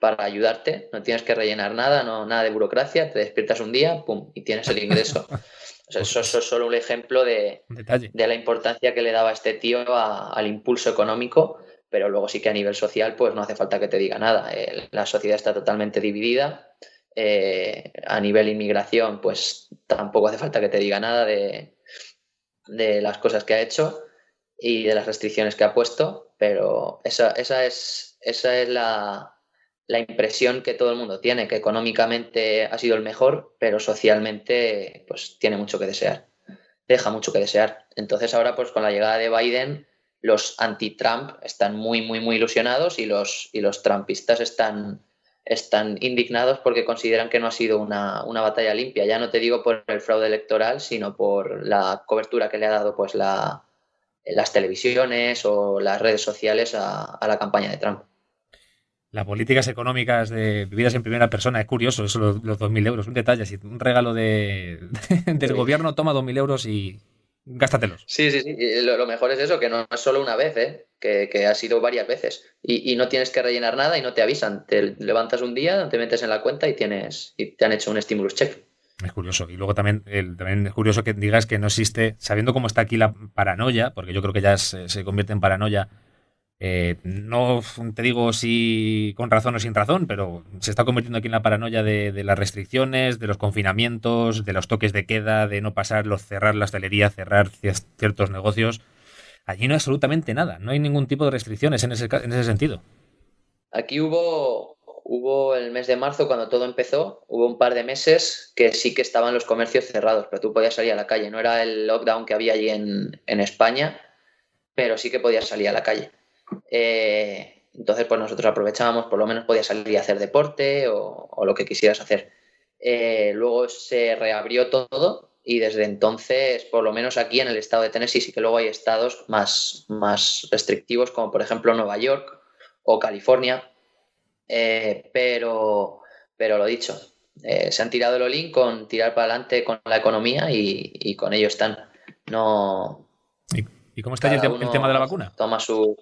para ayudarte, no tienes que rellenar nada, no, nada de burocracia, te despiertas un día, pum, y tienes el ingreso. eso, es solo un ejemplo de, de, la importancia que le daba este tío al impulso económico, pero luego sí que a nivel social pues no hace falta que te diga nada. la sociedad está totalmente dividida. Eh, a nivel inmigración pues tampoco hace falta que te diga nada de, de las cosas que ha hecho y de las restricciones que ha puesto, pero esa, esa, es, esa es la, la impresión que todo el mundo tiene, que económicamente ha sido el mejor, pero socialmente pues tiene mucho que desear, deja mucho que desear. Entonces ahora pues con la llegada de Biden los anti-Trump están muy, muy, muy ilusionados y los, y los trumpistas están, están indignados porque consideran que no ha sido una, batalla limpia. Ya no te digo por el fraude electoral, sino por la cobertura que le ha dado pues la, las televisiones o las redes sociales a la campaña de Trump las políticas económicas de vividas en primera persona, es curioso, eso los, los 2.000 euros, un detalle, si un regalo de, del gobierno toma 2.000 euros y gástatelos. Sí, sí, sí, lo, mejor es eso, que no es solo una vez, ¿eh? que, ha sido varias veces y, no tienes que rellenar nada y no te avisan, te levantas un día, te metes en la cuenta y, tienes, y te han hecho un stimulus check. Es curioso. Y luego también, también es curioso que digas que no existe, sabiendo cómo está aquí la paranoia, porque yo creo que ya se convierte en paranoia eh, no te digo si con razón o sin razón, pero se está convirtiendo aquí en la paranoia de, las restricciones, de los confinamientos, de los toques de queda, de no pasarlos, cerrar la hostelería, cerrar ciertos negocios. Allí no hay absolutamente nada, no hay ningún tipo de restricciones en ese, en ese sentido. Aquí hubo, hubo el mes de marzo, cuando todo empezó, hubo un par de meses que sí que estaban los comercios cerrados, pero tú podías salir a la calle. No era el lockdown que había allí en España, pero sí que podías salir a la calle. Eh, entonces, pues nosotros aprovechábamos, por lo menos podías salir a hacer deporte o, lo que quisieras hacer. Eh, luego se reabrió todo y desde entonces, por lo menos aquí en el estado de Tennessee, sí que luego hay estados más, más restrictivos, como por ejemplo Nueva York o California. Eh, pero, pero lo dicho, se han tirado el olín con tirar para adelante con la economía y, con ello están. No. ¿Y, cómo está el, el tema de la vacuna? Toma su,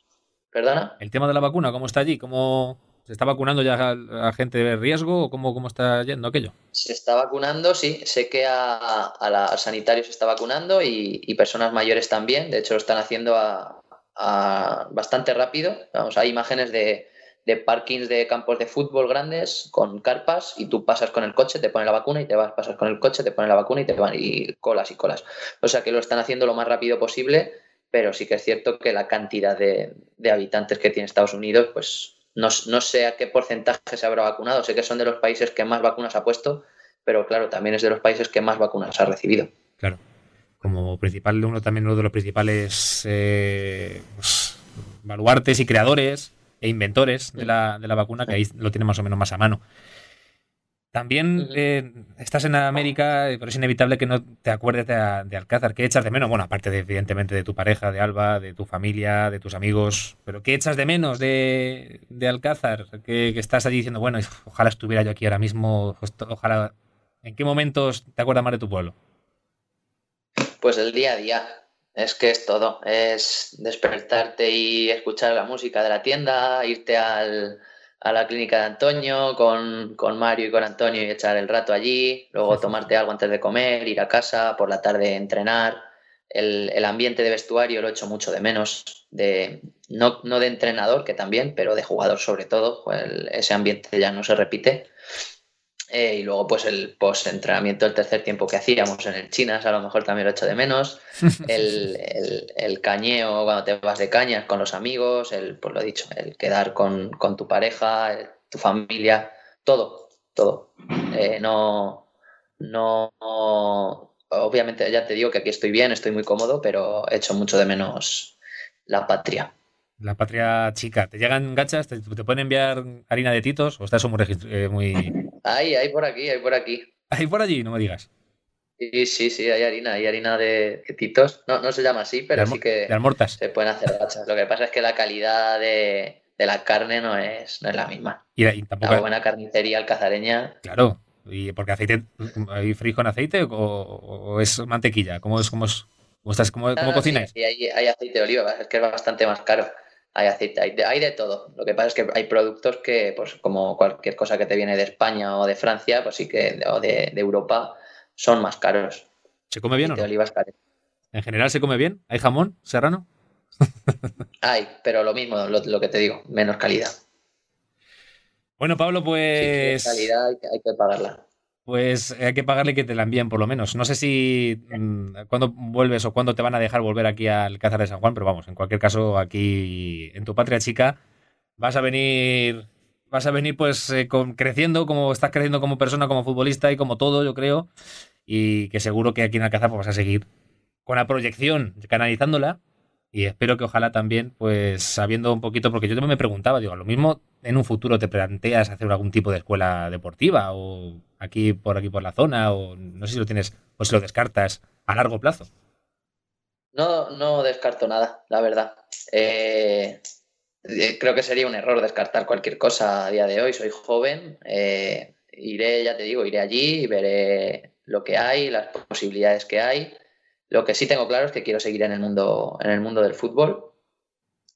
¿Perdona? El tema de la vacuna, ¿cómo está allí? ¿Cómo se está vacunando ya a, gente de riesgo o cómo, cómo está yendo aquello? Se está vacunando, sí. Sé que a, a, sanitarios se está vacunando y, personas mayores también. De hecho, lo están haciendo bastante rápido. Vamos, hay imágenes de, de parkings de campos de fútbol grandes con carpas y tú pasas con el coche, te ponen la vacuna y te vas, pasas con el coche, te ponen la vacuna y te van y colas y colas. O sea que lo están haciendo lo más rápido posible pero sí que es cierto que la cantidad de, habitantes que tiene Estados Unidos, pues no, sé a qué porcentaje se habrá vacunado. Sé que son de los países que más vacunas ha puesto, pero claro, también es de los países que más vacunas ha recibido. Claro. Como principal, uno también uno de los principales eh, pues, baluartes y creadores e inventores de la, de la vacuna, que ahí lo tiene más o menos más a mano. También eh, estás en América, pero es inevitable que no te acuerdes de, Alcázar. ¿Qué echas de menos? Bueno, aparte de, evidentemente de tu pareja, de Alba, de tu familia, de tus amigos. Pero ¿qué echas de menos de, Alcázar? Que, estás allí diciendo, bueno, ojalá estuviera yo aquí ahora mismo. Ojalá. ¿En qué momentos te acuerdas más de tu pueblo? Pues el día a día. Es que es todo. Es despertarte y escuchar la música de la tienda, irte al a la clínica de Antonio con, Mario y con Antonio y echar el rato allí, luego tomarte algo antes de comer, ir a casa, por la tarde entrenar. El, ambiente de vestuario lo echo mucho de menos, de, no, no de entrenador, que también, pero de jugador sobre todo, ese ambiente ya no se repite. Eh, y luego, pues el post-entrenamiento, el tercer tiempo que hacíamos en el Chinas, a lo mejor también lo echo de menos. El, cañeo cuando te vas de cañas con los amigos, el, pues lo dicho, el quedar con, tu pareja, tu familia, todo, todo. Eh, no, no, obviamente ya te digo que aquí estoy bien, estoy muy cómodo, pero echo mucho de menos la patria. La patria chica. ¿Te llegan gachas? ¿Te, pueden enviar harina de titos? ¿O estás muy, eh, muy... Hay, hay por aquí, hay por aquí. ¿Hay por allí? No me digas. Sí, sí, sí, hay harina, hay harina de, titos. No, no se llama así, pero sí que se pueden hacer gachas. Lo que pasa es que la calidad de, la carne no es, no es la misma. Y, La buena carnicería alcazareña. Claro. ¿Y porque aceite, hay frijo en aceite o, es mantequilla? ¿Cómo es, cómo es, cómo estás, cómo, cómo cocináis? Sí, hay, hay, aceite de oliva, es que es bastante más caro hay aceite, hay de, todo. Lo que pasa es que hay productos que, pues como cualquier cosa que te viene de España o de Francia, pues sí que, o de, Europa, son más caros. ¿Se come bien o no? olivas ¿En general se come bien? ¿Hay jamón serrano? hay, pero lo mismo, lo, que te digo, menos calidad. Bueno, Pablo, pues... calidad hay que pagarla pues hay que pagarle que te la envíen por lo menos. No sé si mm, cuándo vuelves o cuándo te van a dejar volver aquí al Cázar de San Juan, pero vamos, en cualquier caso, aquí en tu patria chica vas a venir, vas a venir pues eh, creciendo, como estás creciendo como persona, como futbolista y como todo, yo creo, y que seguro que aquí en Alcázar pues, vas a seguir con la proyección, canalizándola y espero que ojalá también, pues sabiendo un poquito, porque yo también me preguntaba, digo, lo mismo en un futuro te planteas hacer algún tipo de escuela deportiva o aquí por aquí por la zona o no sé si lo tienes o si lo descartas a largo plazo. No, no descarto nada, la verdad. Eh, eh, creo que sería un error descartar cualquier cosa a día de hoy. Soy joven, eh, iré, ya te digo, iré allí y veré lo que hay, las posibilidades que hay lo que sí tengo claro es que quiero seguir en el mundo, en el mundo del fútbol.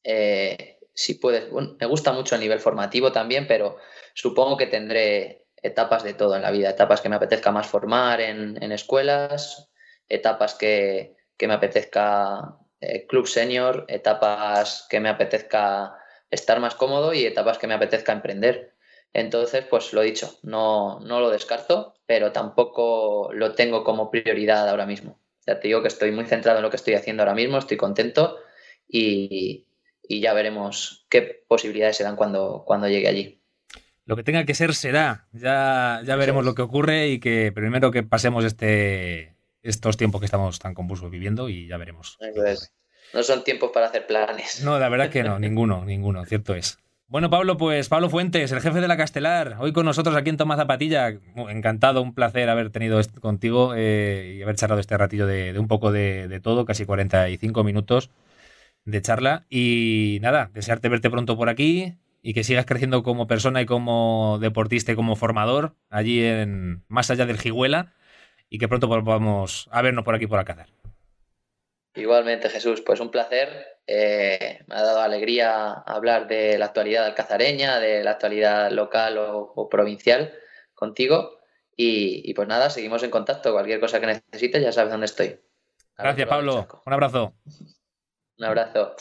Eh, si puedes, me gusta mucho el nivel formativo también, pero supongo que tendré etapas de todo en la vida, etapas que me apetezca más formar en, escuelas, etapas que, me apetezca eh, club senior, etapas que me apetezca estar más cómodo y etapas que me apetezca emprender. Entonces, pues lo dicho, no, no lo descarto, pero tampoco lo tengo como prioridad ahora mismo. Ya te digo que estoy muy centrado en lo que estoy haciendo ahora mismo, estoy contento y, ya veremos qué posibilidades se dan cuando, cuando llegue allí. Lo que tenga que ser será. Ya, ya veremos lo que ocurre y que primero que pasemos este, estos tiempos que estamos tan convulsos viviendo y ya veremos. No son tiempos para hacer planes. No, la verdad que no, ninguno, ninguno, cierto es. Bueno, Pablo, pues Pablo Fuentes, el jefe de la Castelar, hoy con nosotros aquí en Toma Zapatilla. Encantado, un placer haber tenido contigo eh, y haber charlado este ratillo de, un poco de, todo, casi 45 minutos de charla. Y nada, desearte verte pronto por aquí y que sigas creciendo como persona y como deportista y como formador allí en más allá del Jiguela y que pronto volvamos a vernos por aquí por Alcázar. Igualmente, Jesús, pues un placer eh, me ha dado alegría hablar de la actualidad alcazareña, de la actualidad local o, provincial contigo. Y, pues nada, seguimos en contacto. Cualquier cosa que necesites, ya sabes dónde estoy. Gracias, Pablo. Un abrazo. Un abrazo.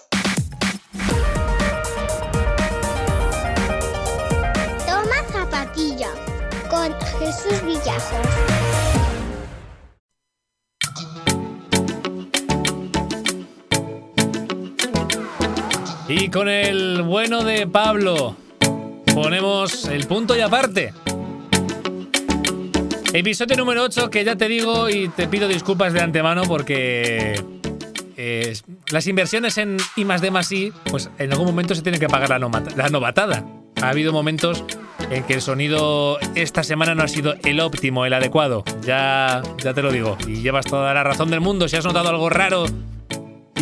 Toma zapatilla con Jesús Villajos. Y con el bueno de Pablo ponemos el punto y aparte. Episodio número 8 que ya te digo y te pido disculpas de antemano porque eh, las inversiones en I más D más I, pues en algún momento se tiene que pagar la, novatada. Ha habido momentos en que el sonido esta semana no ha sido el óptimo, el adecuado. Ya, ya te lo digo. Y llevas toda la razón del mundo si has notado algo raro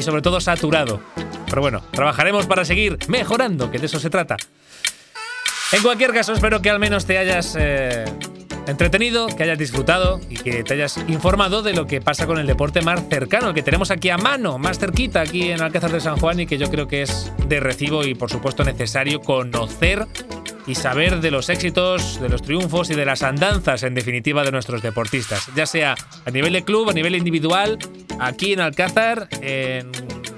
y sobre todo saturado. Pero bueno, trabajaremos para seguir mejorando, que de eso se trata. En cualquier caso, espero que al menos te hayas eh, entretenido, que hayas disfrutado y que te hayas informado de lo que pasa con el deporte más cercano, el que tenemos aquí a mano, más cerquita, aquí en Alcázar de San Juan y que yo creo que es de recibo y por supuesto necesario conocer y saber de los éxitos, de los triunfos y de las andanzas en definitiva de nuestros deportistas, ya sea a nivel de club, a nivel individual, aquí en Alcázar, en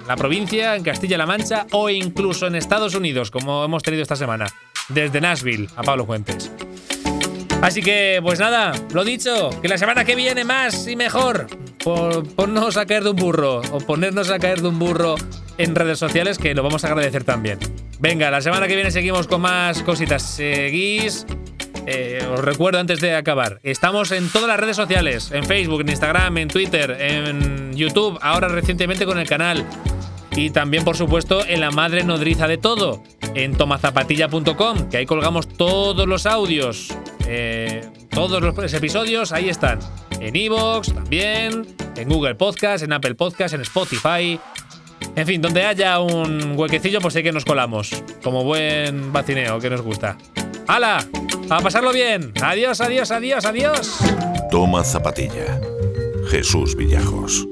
la provincia, en Castilla-La Mancha o incluso en Estados Unidos, como hemos tenido esta semana desde Nashville a Pablo Fuentes. Así que, pues nada, lo dicho, que la semana que viene más y mejor. Por a caer de un burro o ponernos a caer de un burro en redes sociales, que lo vamos a agradecer también. Venga, la semana que viene seguimos con más cositas. Seguís. Eh, os recuerdo antes de acabar, estamos en todas las redes sociales, en Facebook, en Instagram, en Twitter, en YouTube, ahora recientemente con el canal y también, por supuesto, en la madre nodriza de todo, en tomazapatilla.com, que ahí colgamos todos los audios, eh, todos los episodios, ahí están. En Evox también, en Google Podcast, en Apple Podcast, en Spotify. En fin, donde haya un huequecillo, pues sé que nos colamos. Como buen vacineo que nos gusta. ¡Hala! ¡A pasarlo bien! Adiós, adiós, adiós, adiós. Toma Zapatilla. Jesús Villajos.